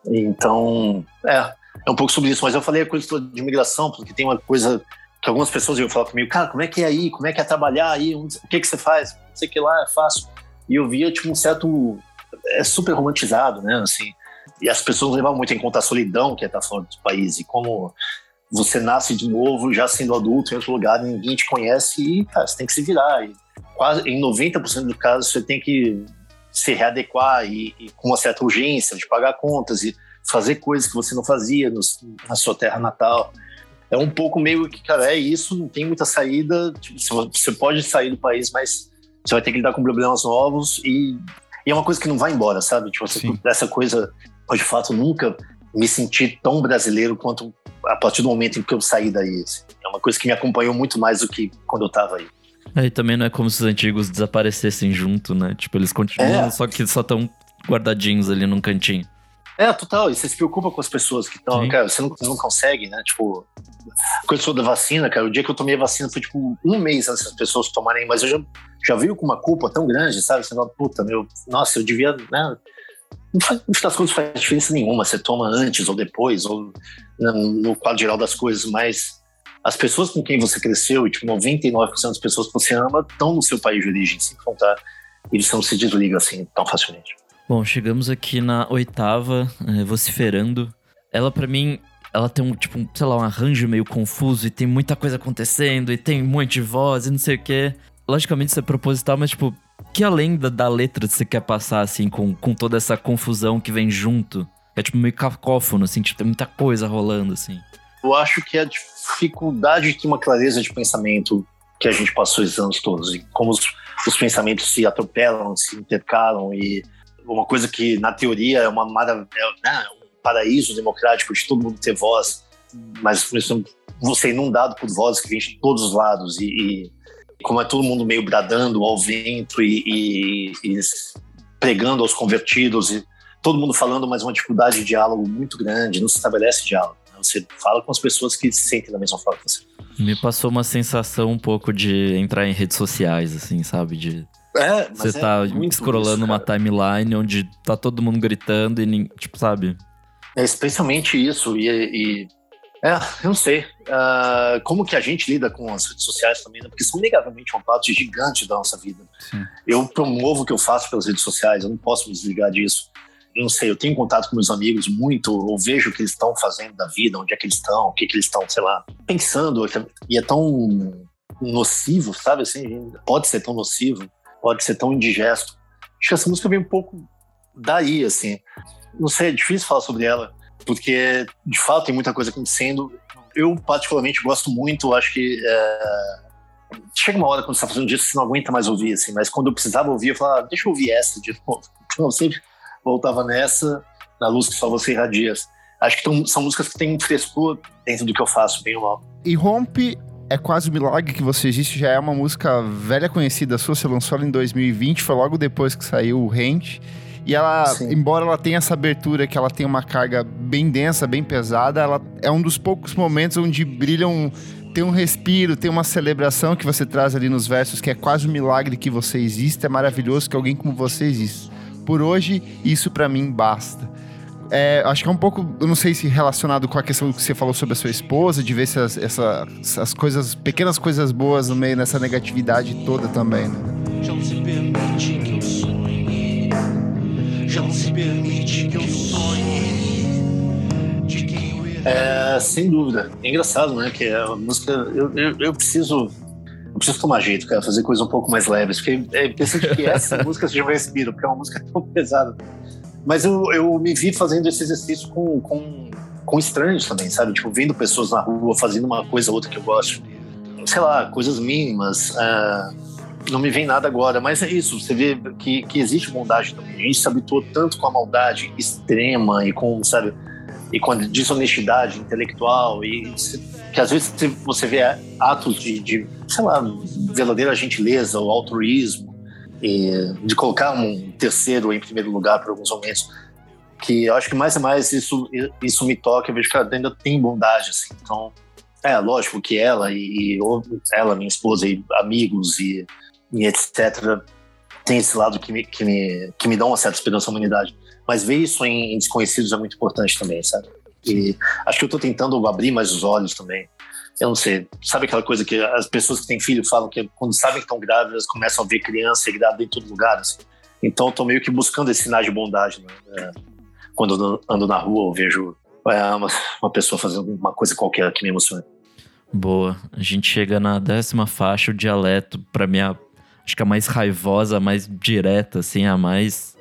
Então, é, é um pouco sobre isso. Mas eu falei a coisa de imigração, porque tem uma coisa que algumas pessoas iam falar comigo, cara, como é que é aí? Como é que é trabalhar aí? O que que você faz? Não sei o que lá, é fácil. E eu via, tipo, um certo... É super romantizado, né? Assim, e as pessoas levavam muito em conta a solidão que é estar fora do país e como você nasce de novo, já sendo adulto em outro lugar, ninguém te conhece e, cara, você tem que se virar. E quase em 90% dos casos você tem que se readequar e, e, com uma certa urgência de pagar contas e fazer coisas que você não fazia no, na sua terra natal é um pouco meio que, cara, é isso, não tem muita saída. Tipo, você pode sair do país, mas você vai ter que lidar com problemas novos e, e é uma coisa que não vai embora, sabe? Tipo, você, essa coisa, eu de fato nunca me senti tão brasileiro quanto a partir do momento em que eu saí daí. Assim. É uma coisa que me acompanhou muito mais do que quando eu tava aí. É, e também não é como se os antigos desaparecessem junto, né? Tipo, eles continuam, é. só que só estão guardadinhos ali num cantinho. É, total. E você se preocupa com as pessoas que estão. Cara, você não, não, consegue, né? Tipo, coisa da vacina, cara. O dia que eu tomei a vacina foi tipo um mês antes das pessoas tomarem, mas eu já, já veio com uma culpa tão grande, sabe? Você fala, puta, meu, nossa, eu devia, né? Não faz, no final das contas, faz diferença nenhuma. Você toma antes ou depois, ou no, no quadro geral das coisas, mas as pessoas com quem você cresceu, e tipo, 99% das pessoas que você ama estão no seu país de origem, sem contar, eles não se desligam assim tão facilmente. Bom, chegamos aqui na oitava, é, vociferando. Ela, para mim, ela tem um, tipo, um, sei lá, um arranjo meio confuso e tem muita coisa acontecendo e tem um monte de voz e não sei o quê. Logicamente isso é proposital, mas, tipo, que além da, da letra você quer passar, assim, com, com toda essa confusão que vem junto? É, tipo, meio cacófono, assim, tipo, tem muita coisa rolando, assim. Eu acho que a dificuldade de uma clareza de pensamento que a gente passou esses anos todos e como os, os pensamentos se atropelam, se intercalam e uma coisa que na teoria é uma maravilha, é, né, um paraíso democrático de todo mundo ter voz, mas você é inundado por vozes que vêm de todos os lados e, e como é todo mundo meio bradando ao vento e, e, e, pregando aos convertidos e todo mundo falando, mas uma dificuldade de diálogo muito grande, não se estabelece diálogo. Né? Você fala com as pessoas que se sentem da mesma forma que você. Me passou uma sensação um pouco de entrar em redes sociais, assim, sabe? De é, Você é tá scrollando isso, uma timeline onde tá todo mundo gritando e, tipo, sabe? É especialmente isso. E, e é, eu não sei. Uh, como que a gente lida com as redes sociais também, né? Porque são negavelmente uma parte gigante da nossa vida. Sim. Eu promovo o que eu faço pelas redes sociais, eu não posso me desligar disso. Eu não sei, eu tenho contato com meus amigos muito, ou vejo o que eles estão fazendo da vida, onde é que eles estão, o que, que eles estão, sei lá, pensando. E é tão nocivo, sabe? Assim, pode ser tão nocivo pode ser tão indigesto. Acho que essa música vem um pouco daí, assim. Não sei, é difícil falar sobre ela, porque de fato tem muita coisa acontecendo. Eu, particularmente, gosto muito, acho que. É... Chega uma hora quando você está fazendo disco, você não aguenta mais ouvir, assim, mas quando eu precisava ouvir, eu falava, ah, deixa eu ouvir essa de novo. Então eu sempre voltava nessa, na luz que só você irradia. Acho que tão, são músicas que têm um frescor dentro do que eu faço, bem ou mal. E rompe é quase um milagre que você existe, já é uma música velha conhecida sua, você lançou ela em 2020, foi logo depois que saiu o Rent. E ela, Sim. embora ela tenha essa abertura, que ela tem uma carga bem densa, bem pesada, ela é um dos poucos momentos onde brilham, tem um respiro, tem uma celebração que você traz ali nos versos, que é quase um milagre que você existe, é maravilhoso que alguém como você existe. Por hoje, isso para mim basta. É, acho que é um pouco, eu não sei se relacionado com a questão que você falou sobre a sua esposa, de ver essas, essa, essas coisas, pequenas coisas boas no meio dessa negatividade toda também, né? Já se permite que eu sonhe, já se permite que eu sonhe de quem eu É, sem dúvida. É engraçado, né? Que a música, eu, eu, eu preciso eu preciso tomar jeito, cara, fazer coisas um pouco mais leves, porque é interessante que essa música seja um respiro, porque é uma música tão pesada. Mas eu, eu me vi fazendo esse exercício com, com, com estranhos também, sabe? Tipo, vendo pessoas na rua fazendo uma coisa ou outra que eu gosto. Sei lá, coisas mínimas. Uh, não me vem nada agora, mas é isso. Você vê que, que existe bondade também. A gente se habituou tanto com a maldade extrema e com, sabe, e com a desonestidade intelectual e que às vezes você vê atos de, de sei lá, verdadeira gentileza ou altruísmo de colocar um terceiro em primeiro lugar por alguns momentos que eu acho que mais e mais isso isso me toca eu vejo que ela ainda tem bondade assim. Então é lógico que ela e, e ela minha esposa e amigos e, e etc tem esse lado que me, que me que me dá uma certa esperança à humanidade. Mas ver isso em, em desconhecidos é muito importante também sabe? E acho que eu estou tentando abrir mais os olhos também eu não sei, sabe aquela coisa que as pessoas que têm filho falam que quando sabem que estão grávidas começam a ver criança grávida em todo lugar, assim. Então tô meio que buscando esses sinais de bondade, né? É, quando ando na rua eu vejo é, uma, uma pessoa fazendo uma coisa qualquer que me emociona. Boa. A gente chega na décima faixa, o dialeto, para mim, a, acho que a mais raivosa, a mais direta, assim, a mais.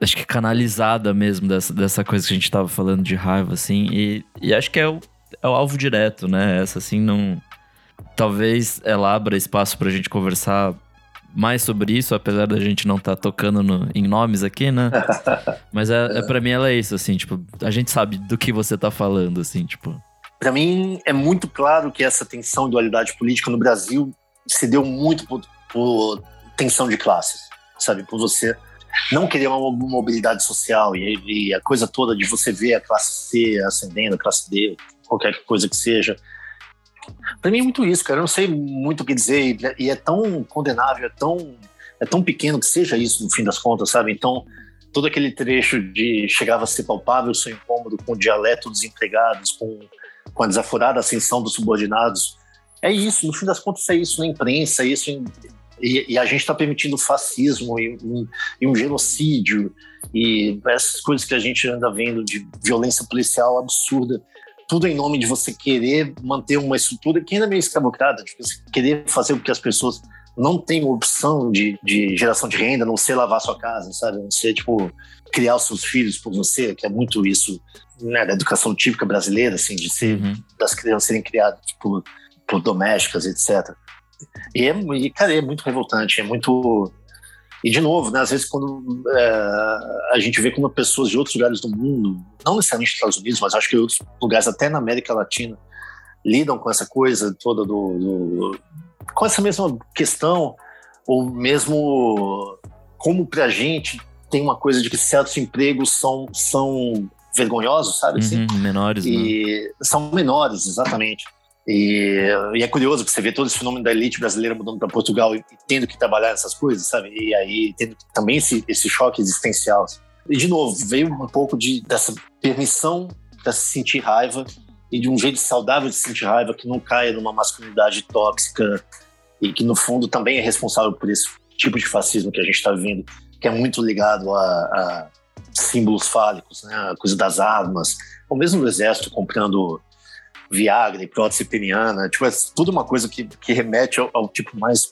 Acho que canalizada mesmo dessa, dessa coisa que a gente tava falando de raiva, assim. E, e acho que é o é o alvo direto, né? Essa assim não. Talvez ela abra espaço pra gente conversar mais sobre isso, apesar da gente não estar tá tocando no, em nomes aqui, né? Mas é, é para mim ela é isso, assim, tipo, a gente sabe do que você tá falando, assim, tipo. Para mim é muito claro que essa tensão dualidade política no Brasil se deu muito por, por tensão de classes, sabe? Por você não querer uma mobilidade social e, e, a coisa toda de você ver a classe C ascendendo, a classe D, qualquer coisa que seja. Para mim é muito isso, cara. Eu não sei muito o que dizer e é tão condenável, é tão é tão pequeno que seja isso no fim das contas, sabe? Então todo aquele trecho de chegava a ser palpável seu incômodo com o dialeto dos empregados, com, com a desaforada ascensão dos subordinados. É isso, no fim das contas é isso na imprensa, é isso em, e, e, a gente está permitindo fascismo e, e, um genocídio e essas coisas que a gente anda vendo de violência policial absurda tudo em nome de você querer manter uma estrutura que ainda é meio escravocrata, de você querer fazer com que as pessoas não tenham opção de, de geração de renda, não ser lavar sua casa, sabe? Não ser, tipo, criar os seus filhos por você, que é muito isso, né, da educação típica brasileira, assim, de ser, uhum. das crianças serem criadas por, por domésticas, etc. E, é, e, cara, é muito revoltante, é muito e, de novo, né, às vezes, quando é, a gente vê como pessoas de outros lugares do mundo, não necessariamente nos Estados Unidos, mas acho que outros lugares, até na América Latina, lidam com essa coisa toda do, do com essa mesma questão, ou mesmo como para a gente tem uma coisa de que certos empregos são, são vergonhosos, sabe? Assim? Uhum, menores. E né? são menores, exatamente. E, e, é curioso você vê todo esse fenômeno da elite brasileira mudando para Portugal e, e, tendo que trabalhar essas coisas, sabe? E aí tendo também esse, esse choque existencial. E, de novo, veio um pouco de, dessa permissão para se sentir raiva e de um jeito saudável de se sentir raiva que não caia numa masculinidade tóxica e que, no fundo, também é responsável por esse tipo de fascismo que a gente está vivendo, que é muito ligado a, a símbolos fálicos, né? a coisa das armas, ou mesmo do exército comprando Viagra e prótese peniana. Tipo, é tudo uma coisa que, que remete ao, ao tipo mais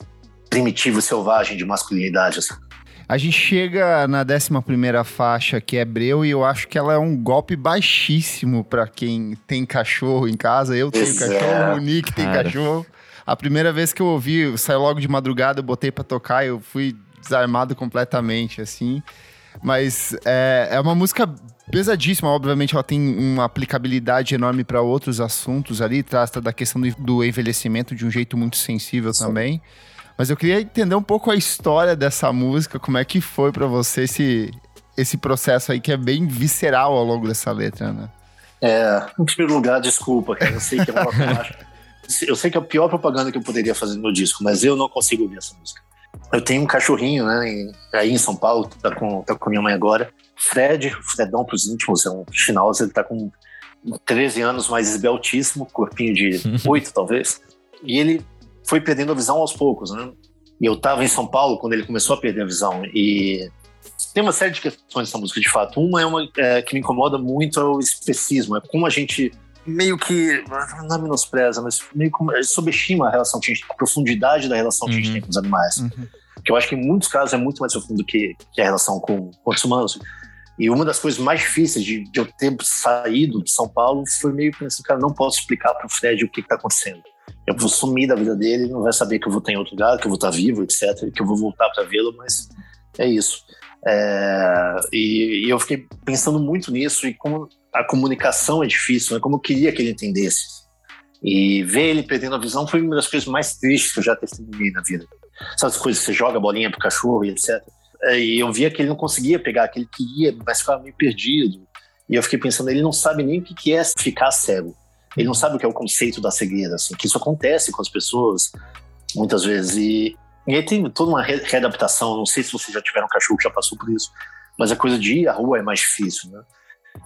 primitivo e selvagem de masculinidade. Assim. A gente chega na 11 faixa, que é Breu, e eu acho que ela é um golpe baixíssimo para quem tem cachorro em casa. Eu tenho cachorro, o Nick tem Cara. cachorro. A primeira vez que eu ouvi, saiu logo de madrugada, eu botei para tocar, eu fui desarmado completamente, assim. Mas é, é uma música pesadíssima, obviamente ela tem uma aplicabilidade enorme para outros assuntos ali, trata da questão do envelhecimento de um jeito muito sensível Sim. também. Mas eu queria entender um pouco a história dessa música, como é que foi para você esse, esse processo aí que é bem visceral ao longo dessa letra, né? É, em primeiro lugar, desculpa, cara, eu sei que é uma eu sei que é a pior propaganda que eu poderia fazer no disco, mas eu não consigo ouvir essa música. Eu tenho um cachorrinho, né, aí em São Paulo, tá com, tá com minha mãe agora. Fred, Fredão pros íntimos, é um Schnauzer, ele tá com 13 anos, mais esbeltíssimo, corpinho de 8 talvez. E ele foi perdendo a visão aos poucos, né? E eu tava em São Paulo quando ele começou a perder a visão. E tem uma série de questões nessa música, de fato. Uma é uma é, que me incomoda muito é o especismo, é como a gente meio que, não menospreza, mas meio que subestima a relação que a gente, a profundidade da relação que a gente uhum. tem com os animais. Uhum. Que eu acho que em muitos casos é muito mais profundo que, que a relação com, com os humanos. E uma das coisas mais difíceis de, de eu ter saído de São Paulo foi meio que assim, cara, não posso explicar para o Fred o que está acontecendo. Eu vou sumir da vida dele, não vai saber que eu vou estar em outro lugar, que eu vou estar vivo, etc., que eu vou voltar para vê-lo, mas é isso. É, e, e, eu fiquei pensando muito nisso e como a comunicação é difícil, né? como eu queria que ele entendesse. E ver ele perdendo a visão foi uma das coisas mais tristes que eu já testemunhei na vida. Sabe as coisas você joga bolinha pro cachorro e etc. É, e eu via que ele não conseguia pegar, que ele queria, mas ficava meio perdido. E eu fiquei pensando, ele não sabe nem o que é ficar cego. Ele não sabe o que é o conceito da cegueira, assim, que isso acontece com as pessoas muitas vezes. E, e aí tem toda uma readaptação. Não sei se vocês já tiveram um cachorro que já passou por isso, mas a coisa de ir à rua é mais difícil, né?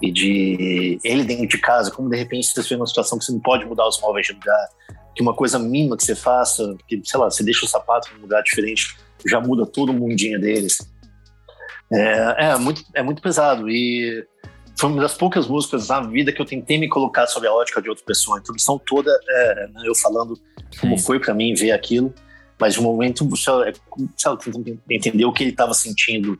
E de ele dentro de casa, como de repente você vê uma situação que você não pode mudar os móveis de lugar, que uma coisa mínima que você faça, que sei lá, você deixa o sapato em um lugar diferente, já muda todo o mundinho deles. É, é, muito, é muito pesado. E foi uma das poucas músicas na vida que eu tentei me colocar sob a ótica de outra pessoa. A introdução toda é né, eu falando Sim. como foi para mim ver aquilo, mas de um momento, sabe, tentando entender o que ele estava sentindo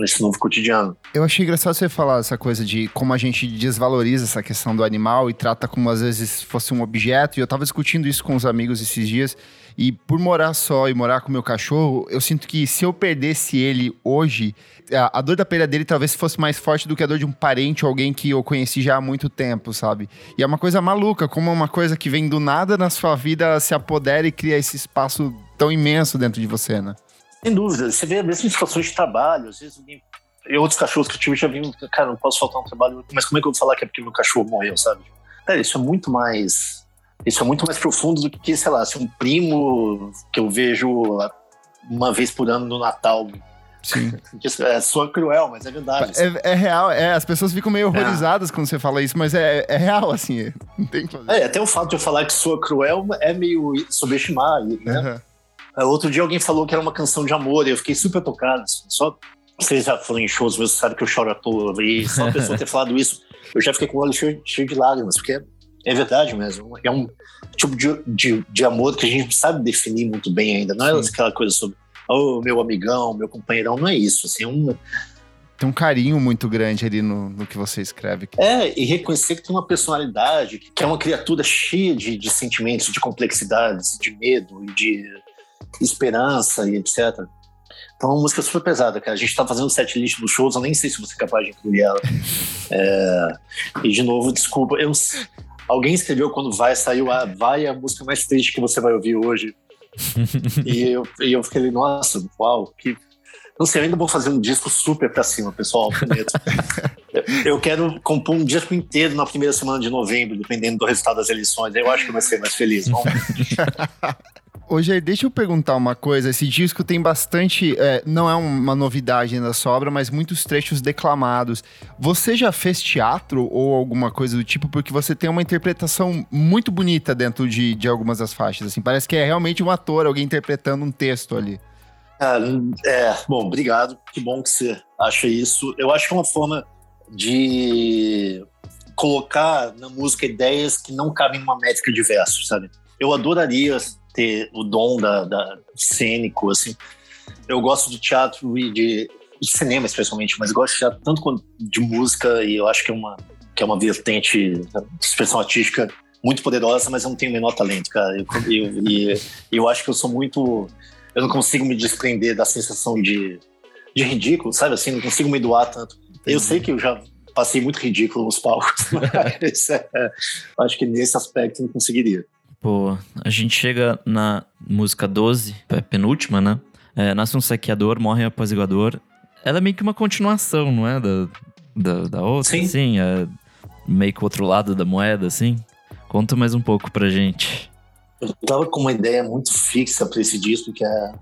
nesse novo cotidiano. Eu achei engraçado você falar essa coisa de como a gente desvaloriza essa questão do animal e trata como às vezes fosse um objeto. E eu tava discutindo isso com os amigos esses dias. E por morar só e morar com meu cachorro, eu sinto que se eu perdesse ele hoje, a, dor da perda dele talvez fosse mais forte do que a dor de um parente ou alguém que eu conheci já há muito tempo, sabe? E é uma coisa maluca, como uma coisa que vem do nada na sua vida se apodera e cria esse espaço tão imenso dentro de você, né? Sem dúvida. Você vê mesmo em situações de trabalho, às vezes alguém. Eu, outros cachorros que eu tive já vi, cara, não posso faltar um trabalho, mas como é que eu vou falar que é porque meu cachorro morreu, sabe? Cara, isso é muito mais isso é muito mais profundo do que, sei lá, se um primo que eu vejo uma vez por ano no Natal. Sim. é só cruel, mas é verdade. É, é, real, é, as pessoas ficam meio horrorizadas é. quando você fala isso, mas é, é real, assim, não tem que fazer. É, até o fato de eu falar que sou cruel é meio subestimar, né? Uhum. Outro dia alguém falou que era uma canção de amor e eu fiquei super tocado. Assim, só vocês já foram em shows mesmo, sabe que eu choro à toa. E só a pessoa ter falado isso, eu já fiquei com o olho cheio, cheio de lágrimas, porque é verdade mesmo. É um tipo de, de, de amor que a gente sabe definir muito bem ainda. Não é Sim. aquela coisa sobre, oh, meu amigão, meu companheirão. Não é isso. Assim, é um, tem um carinho muito grande ali no, no que você escreve. É, e reconhecer que tem uma personalidade, que é uma criatura cheia de, de sentimentos, de complexidades, de medo e de esperança e etc. Então, é uma música super pesada, cara. A gente tá fazendo set list dos shows, eu nem sei se você é capaz de incluir ela. É... E, de novo, desculpa, eu, Alguém escreveu quando vai, saiu a Vai a música mais triste que você vai ouvir hoje. e, eu, e eu fiquei, nossa, uau, que. Não sei, eu ainda vou fazer um disco super pra cima, pessoal. eu quero compor um disco inteiro na primeira semana de novembro, dependendo do resultado das eleições. Eu acho que vai ser mais feliz. Vamos. Hoje, deixa eu perguntar uma coisa. Esse disco tem bastante. É, não é uma novidade na sobra, mas muitos trechos declamados. Você já fez teatro ou alguma coisa do tipo? Porque você tem uma interpretação muito bonita dentro de, de algumas das faixas. Assim, parece que é realmente um ator, alguém interpretando um texto ali. é, bom, obrigado. Que bom que você acha isso. Eu acho que é uma forma de colocar na música ideias que não cabem numa métrica de versos, sabe? Eu adoraria ter o dom da, da cênico, assim. Eu gosto de teatro e de, de cinema, especialmente, mas gosto de teatro tanto de música e eu acho que é uma, que é uma vertente de expressão artística muito poderosa, mas eu não tenho o menor talento, cara. Eu, eu, e, eu acho que eu sou muito... Eu não consigo me desprender da sensação de, de ridículo, sabe? Assim, não consigo me doar tanto. Eu sei que eu já passei muito ridículo nos palcos, mas é, acho que nesse aspecto eu não conseguiria. Pô, a gente chega na música 12, é penúltima, né? É, nasce um saqueador, morre um apaziguador. Ela é meio que uma continuação, não é? Da, da, da outra? Sim. Sim, é meio que o outro lado da moeda, assim. Conta mais um pouco pra gente. Eu tava com uma ideia muito fixa pra esse disco, que é...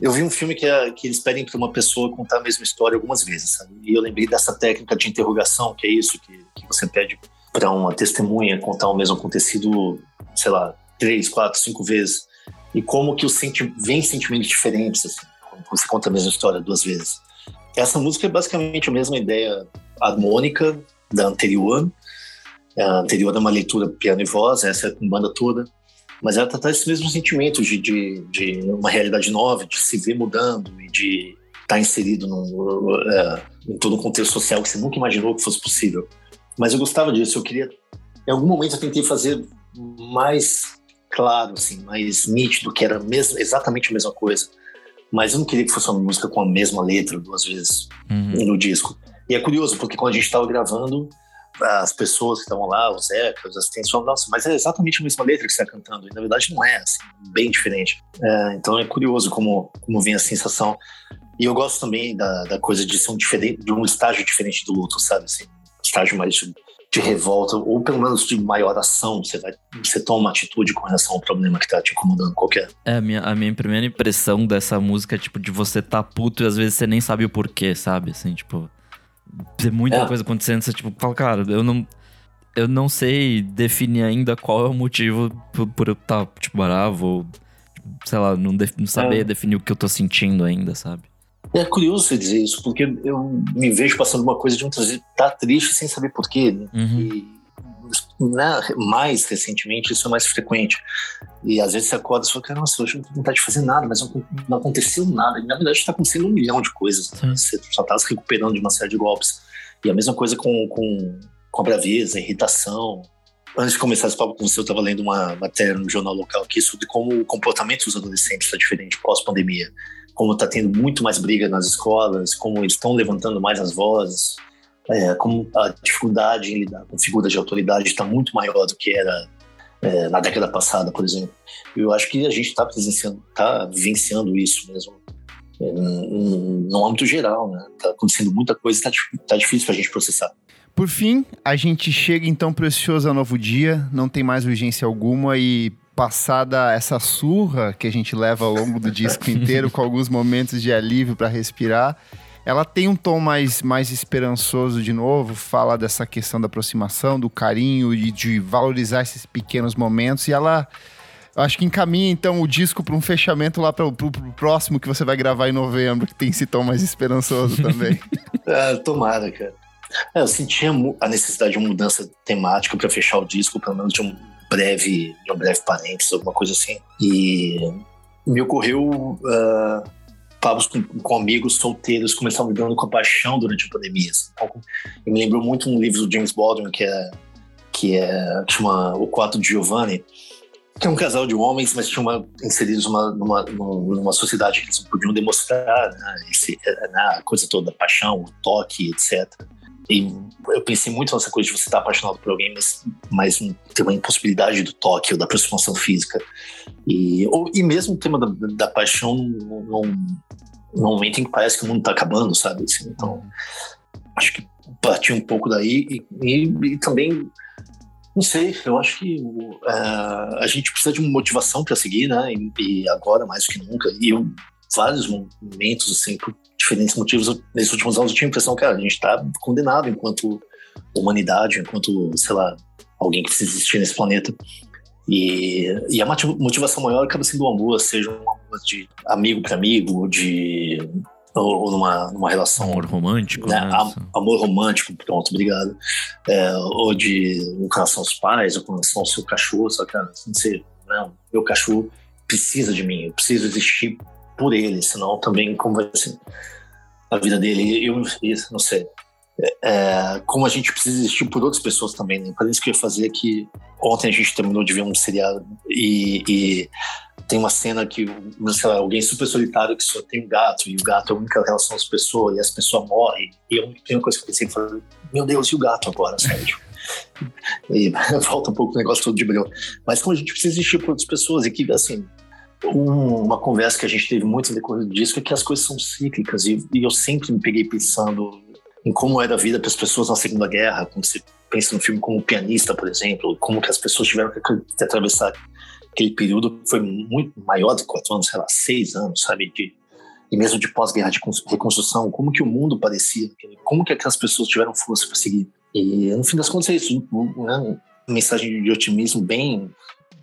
Eu vi um filme que, é, que eles pedem pra uma pessoa contar a mesma história algumas vezes, sabe? E eu lembrei dessa técnica de interrogação, que é isso, que, que você pede para uma testemunha contar o mesmo acontecido, sei lá, três, quatro, cinco vezes. E como que o senti vem sentimentos diferentes, assim, quando você conta a mesma história duas vezes. Essa música é basicamente a mesma ideia harmônica da anterior, A anterior é uma leitura piano e voz, essa é com banda toda. Mas ela traz esse mesmo sentimento de, de, de, uma realidade nova, de se ver mudando e de estar tá inserido no, é, em todo um contexto social que você nunca imaginou que fosse possível. Mas eu gostava disso, eu queria. Em algum momento eu tentei fazer mais claro, assim, mais nítido, que era mesmo, exatamente a mesma coisa. Mas eu não queria que fosse uma música com a mesma letra duas vezes uhum. no disco. E é curioso, porque quando a gente estava gravando, as pessoas que estavam lá, os ecos, as assistentes nossa, mas é exatamente a mesma letra que você está cantando. E na verdade não é, assim, bem diferente. É, então é curioso como, como vem a sensação. E eu gosto também da, da coisa de ser um, diferente, de um estágio diferente do luto, sabe? Assim, estágio mais de, revolta, ou pelo menos de maior ação. Você, vai, você toma uma atitude com relação ao problema que está te incomodando qualquer. É, a minha, a minha primeira impressão dessa música é, tipo, de você tá puto e às vezes você nem sabe o porquê, sabe? Assim, tipo ter muita é. coisa acontecendo, você tipo, fala, cara, eu não. Eu não sei definir ainda qual é o motivo por, por eu estar, tá, tipo, bravo, ou, sei lá, não, def, não saber é. definir o que eu tô sentindo ainda, sabe? É curioso você dizer isso, porque eu me vejo passando uma coisa de muitas vezes tá triste sem saber porquê. Né? Uhum. E né, mais recentemente isso é mais frequente. E às vezes você acorda e fala, cara, nossa, hoje não tem vontade de fazer nada, mas não, não aconteceu nada. E na verdade está acontecendo um milhão de coisas. Né? Você só está se recuperando de uma série de golpes. E a mesma coisa com, com, com a braveza, a irritação. Antes de começar esse papo com você, eu estava lendo uma matéria no jornal local aqui sobre como o comportamento dos adolescentes está diferente pós-pandemia. Como está tendo muito mais briga nas escolas, como eles estão levantando mais as vozes é, como a dificuldade em lidar com figuras de autoridade está muito maior do que era é, na década passada, por exemplo. Eu acho que a gente está presenciando, está vivenciando isso mesmo é, no âmbito geral, né? Está acontecendo muita coisa, está tá difícil para a gente processar. Por fim, a gente chega então esse a novo dia, não tem mais urgência alguma e passada essa surra que a gente leva ao longo do disco inteiro, com alguns momentos de alívio para respirar, ela tem um tom mais, mais esperançoso de novo, fala dessa questão da aproximação, do carinho e de valorizar esses pequenos momentos. E ela, acho que encaminha então o disco para um fechamento lá para o próximo que você vai gravar em novembro, que tem esse tom mais esperançoso também. é, tomara, cara. É, eu sentia a necessidade de uma mudança temática para fechar o disco, pelo menos de um breve, um breve parênteses, alguma coisa assim. E me ocorreu uh, papos com, com, amigos solteiros começaram lidando com a paixão durante a pandemia. Assim. Então, me lembrou muito um livro do James Baldwin que é que é chama O Quarto de Giovanni, que é um casal de homens, mas tinham uma, inseridos numa, numa, numa sociedade que eles não podiam demonstrar né, esse, né, a coisa toda, a paixão, o toque, etc. E eu pensei muito nessa coisa de você estar apaixonado por alguém, mas, mas ter uma impossibilidade do toque ou da aproximação física. E, ou, e mesmo o tema da, da paixão num, momento em que parece que o mundo está acabando, sabe? Assim, então, acho que partiu um pouco daí e, e, e também não sei, eu acho que uh, a gente precisa de uma motivação para seguir, né? E, e, agora mais do que nunca. E eu, vários momentos, assim, por diferentes motivos, nesses últimos anos eu tinha a impressão, cara, a gente está condenado enquanto humanidade, enquanto, sei lá, alguém que precisa existir nesse planeta. E, e a motivação maior acaba sendo o amor, seja um amor de amigo para amigo, de ou, ou numa, numa relação. Amor romântico. Né? Né? Amor romântico, pronto, obrigado. É, ou de com relação aos pais, ou com relação ao seu cachorro, só que, não sei, não, meu cachorro precisa de mim, eu preciso existir por ele, senão também como vai ser a vida dele. Eu, eu não sei. É, como a gente precisa existir por outras pessoas também, né? Por isso que eu ia fazer que ontem a gente terminou de ver um seriado e, e tem uma cena que, sei lá, alguém super solitário que só tem um gato e o gato é a única relação às pessoas e as pessoas morrem. E eu tenho uma coisa que eu pensei, falei, meu Deus, e o gato agora, sério? e volta um pouco o negócio todo de brilho. Mas como a gente precisa existir por outras pessoas e que, assim, uma conversa que a gente teve muito no decorrer disso é que as coisas são cíclicas e, e eu sempre me peguei pensando em como era a vida para as pessoas na Segunda Guerra, quando você pensa no filme como Pianista, por exemplo, como que as pessoas tiveram que, atravessar aquele período que foi muito maior que quatro anos, sei lá, seis anos, sabe, de, e mesmo de pós-guerra de reconstrução, como que o mundo parecia, como que aquelas pessoas tiveram força para seguir. E no fim das contas é isso, né? mensagem de otimismo bem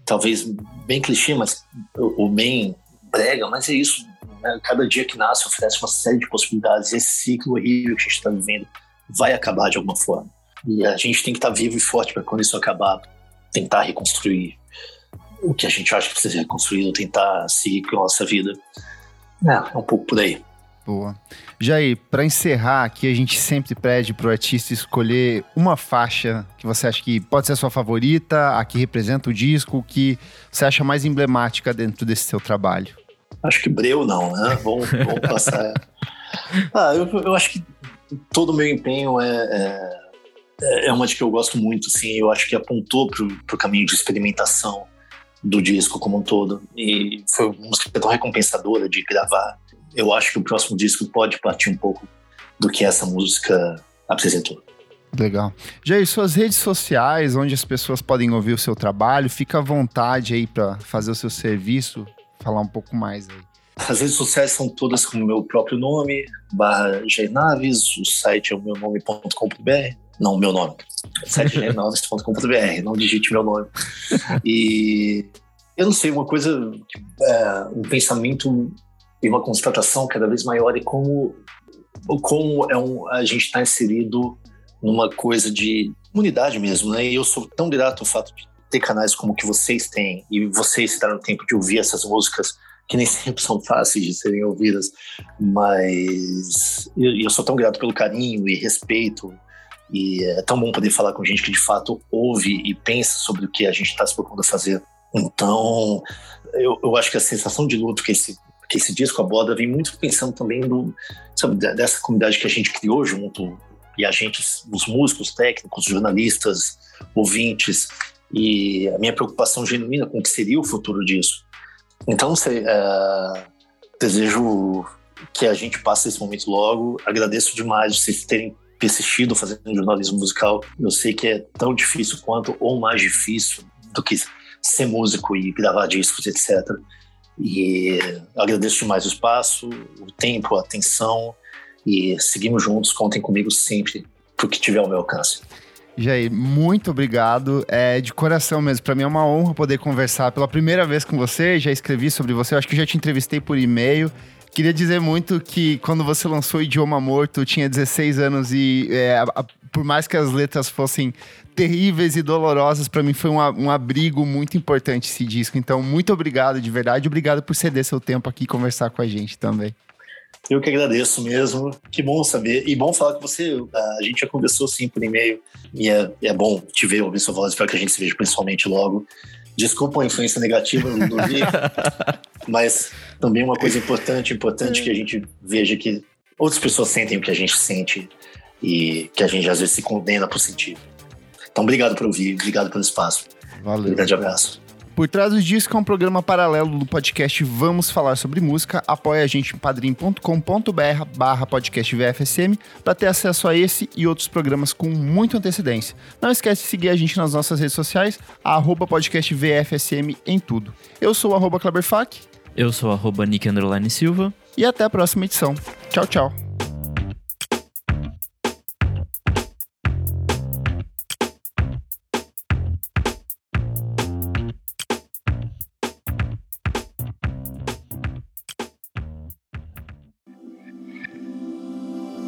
talvez bem clichê, mas ou bem brega, mas é isso. Né? Cada dia que nasce oferece uma série de possibilidades. Esse ciclo horrível que a gente está vivendo vai acabar de alguma forma. E a gente tem que estar tá vivo e forte para quando isso acabar, tentar reconstruir o que a gente acha que precisa ser reconstruído, tentar seguir com a nossa vida. É, é um pouco por aí. Boa. Jair, para encerrar aqui, a gente sempre pede para o artista escolher uma faixa que você acha que pode ser a sua favorita, a que representa o disco, que você acha mais emblemática dentro desse seu trabalho. Acho que Breu não, né? Vamos, vamos passar. ah, eu, eu, acho que todo o meu empenho é, é, é uma de que eu gosto muito, sim. Eu acho que apontou para o caminho de experimentação do disco como um todo. E foi uma música tão recompensadora de gravar eu acho que o próximo disco pode partir um pouco do que essa música apresentou. Legal. Jair, suas redes sociais, onde as pessoas podem ouvir o seu trabalho, fica à vontade aí para fazer o seu serviço, falar um pouco mais aí. As redes sociais são todas com o meu próprio nome, barra Jair Naves, o site é o meu nome.com.br, não o meu nome, site é jairnaves.com.br, não digite meu nome. E eu não sei, uma coisa, é, um pensamento e uma constatação cada vez maior de como, como é um, a gente está inserido numa coisa de comunidade mesmo, né? E eu sou tão grato ao fato de ter canais como que vocês têm e vocês se deram tempo de ouvir essas músicas que nem sempre são fáceis de serem ouvidas, mas eu, eu sou tão grato pelo carinho e respeito e é tão bom poder falar com gente que de fato ouve e pensa sobre o que a gente está se propondo a fazer. Então, eu, eu acho que a sensação de luto que esse que esse disco aborda vem muito pensando também do, sabe, dessa comunidade que a gente criou junto, e a gente, os músicos, técnicos, jornalistas, ouvintes, e a minha preocupação genuína com o que seria o futuro disso. Então, é, desejo que a gente passe esse momento logo. Agradeço demais vocês terem persistido fazendo jornalismo musical. Eu sei que é tão difícil quanto, ou mais difícil, do que ser músico e gravar discos, etc. E agradeço demais o espaço, o tempo, a atenção e seguimos juntos. Contem comigo sempre para o que tiver ao meu alcance. Jair, muito obrigado. É de coração mesmo. Para mim é uma honra poder conversar pela primeira vez com você. Já escrevi sobre você. Eu acho que já te entrevistei por e-mail. Queria dizer muito que quando você lançou Idioma Morto, tinha 16 anos e é, a, por mais que as letras fossem terríveis e dolorosas, para mim foi um, um, abrigo muito importante esse disco. Então, muito obrigado de verdade. Obrigado por ceder seu tempo aqui e conversar com a gente também. Eu que agradeço mesmo. Que bom saber. E bom falar com você. A gente já conversou sim por e-mail. E é, é bom te ver, ouvir sua voz. Espero que a gente se veja principalmente logo. Desculpa a influência negativa do vídeo, mas também uma coisa importante, importante que a gente veja que outras pessoas sentem o que a gente sente e que a gente às vezes se condena por sentir. Então, obrigado por ouvir, obrigado pelo espaço. Valeu. Um grande abraço. Por Trás dos Discos é um programa paralelo do podcast Vamos Falar Sobre Música. Apoie a gente em padrim.com.br barra podcast VFSM para ter acesso a esse e outros programas com muita antecedência. Não esquece de seguir a gente nas nossas redes sociais, arroba podcast VFSM em tudo. Eu sou o arroba Kleberfac. Eu sou arroba Nick Silva. E até a próxima edição. Tchau, tchau.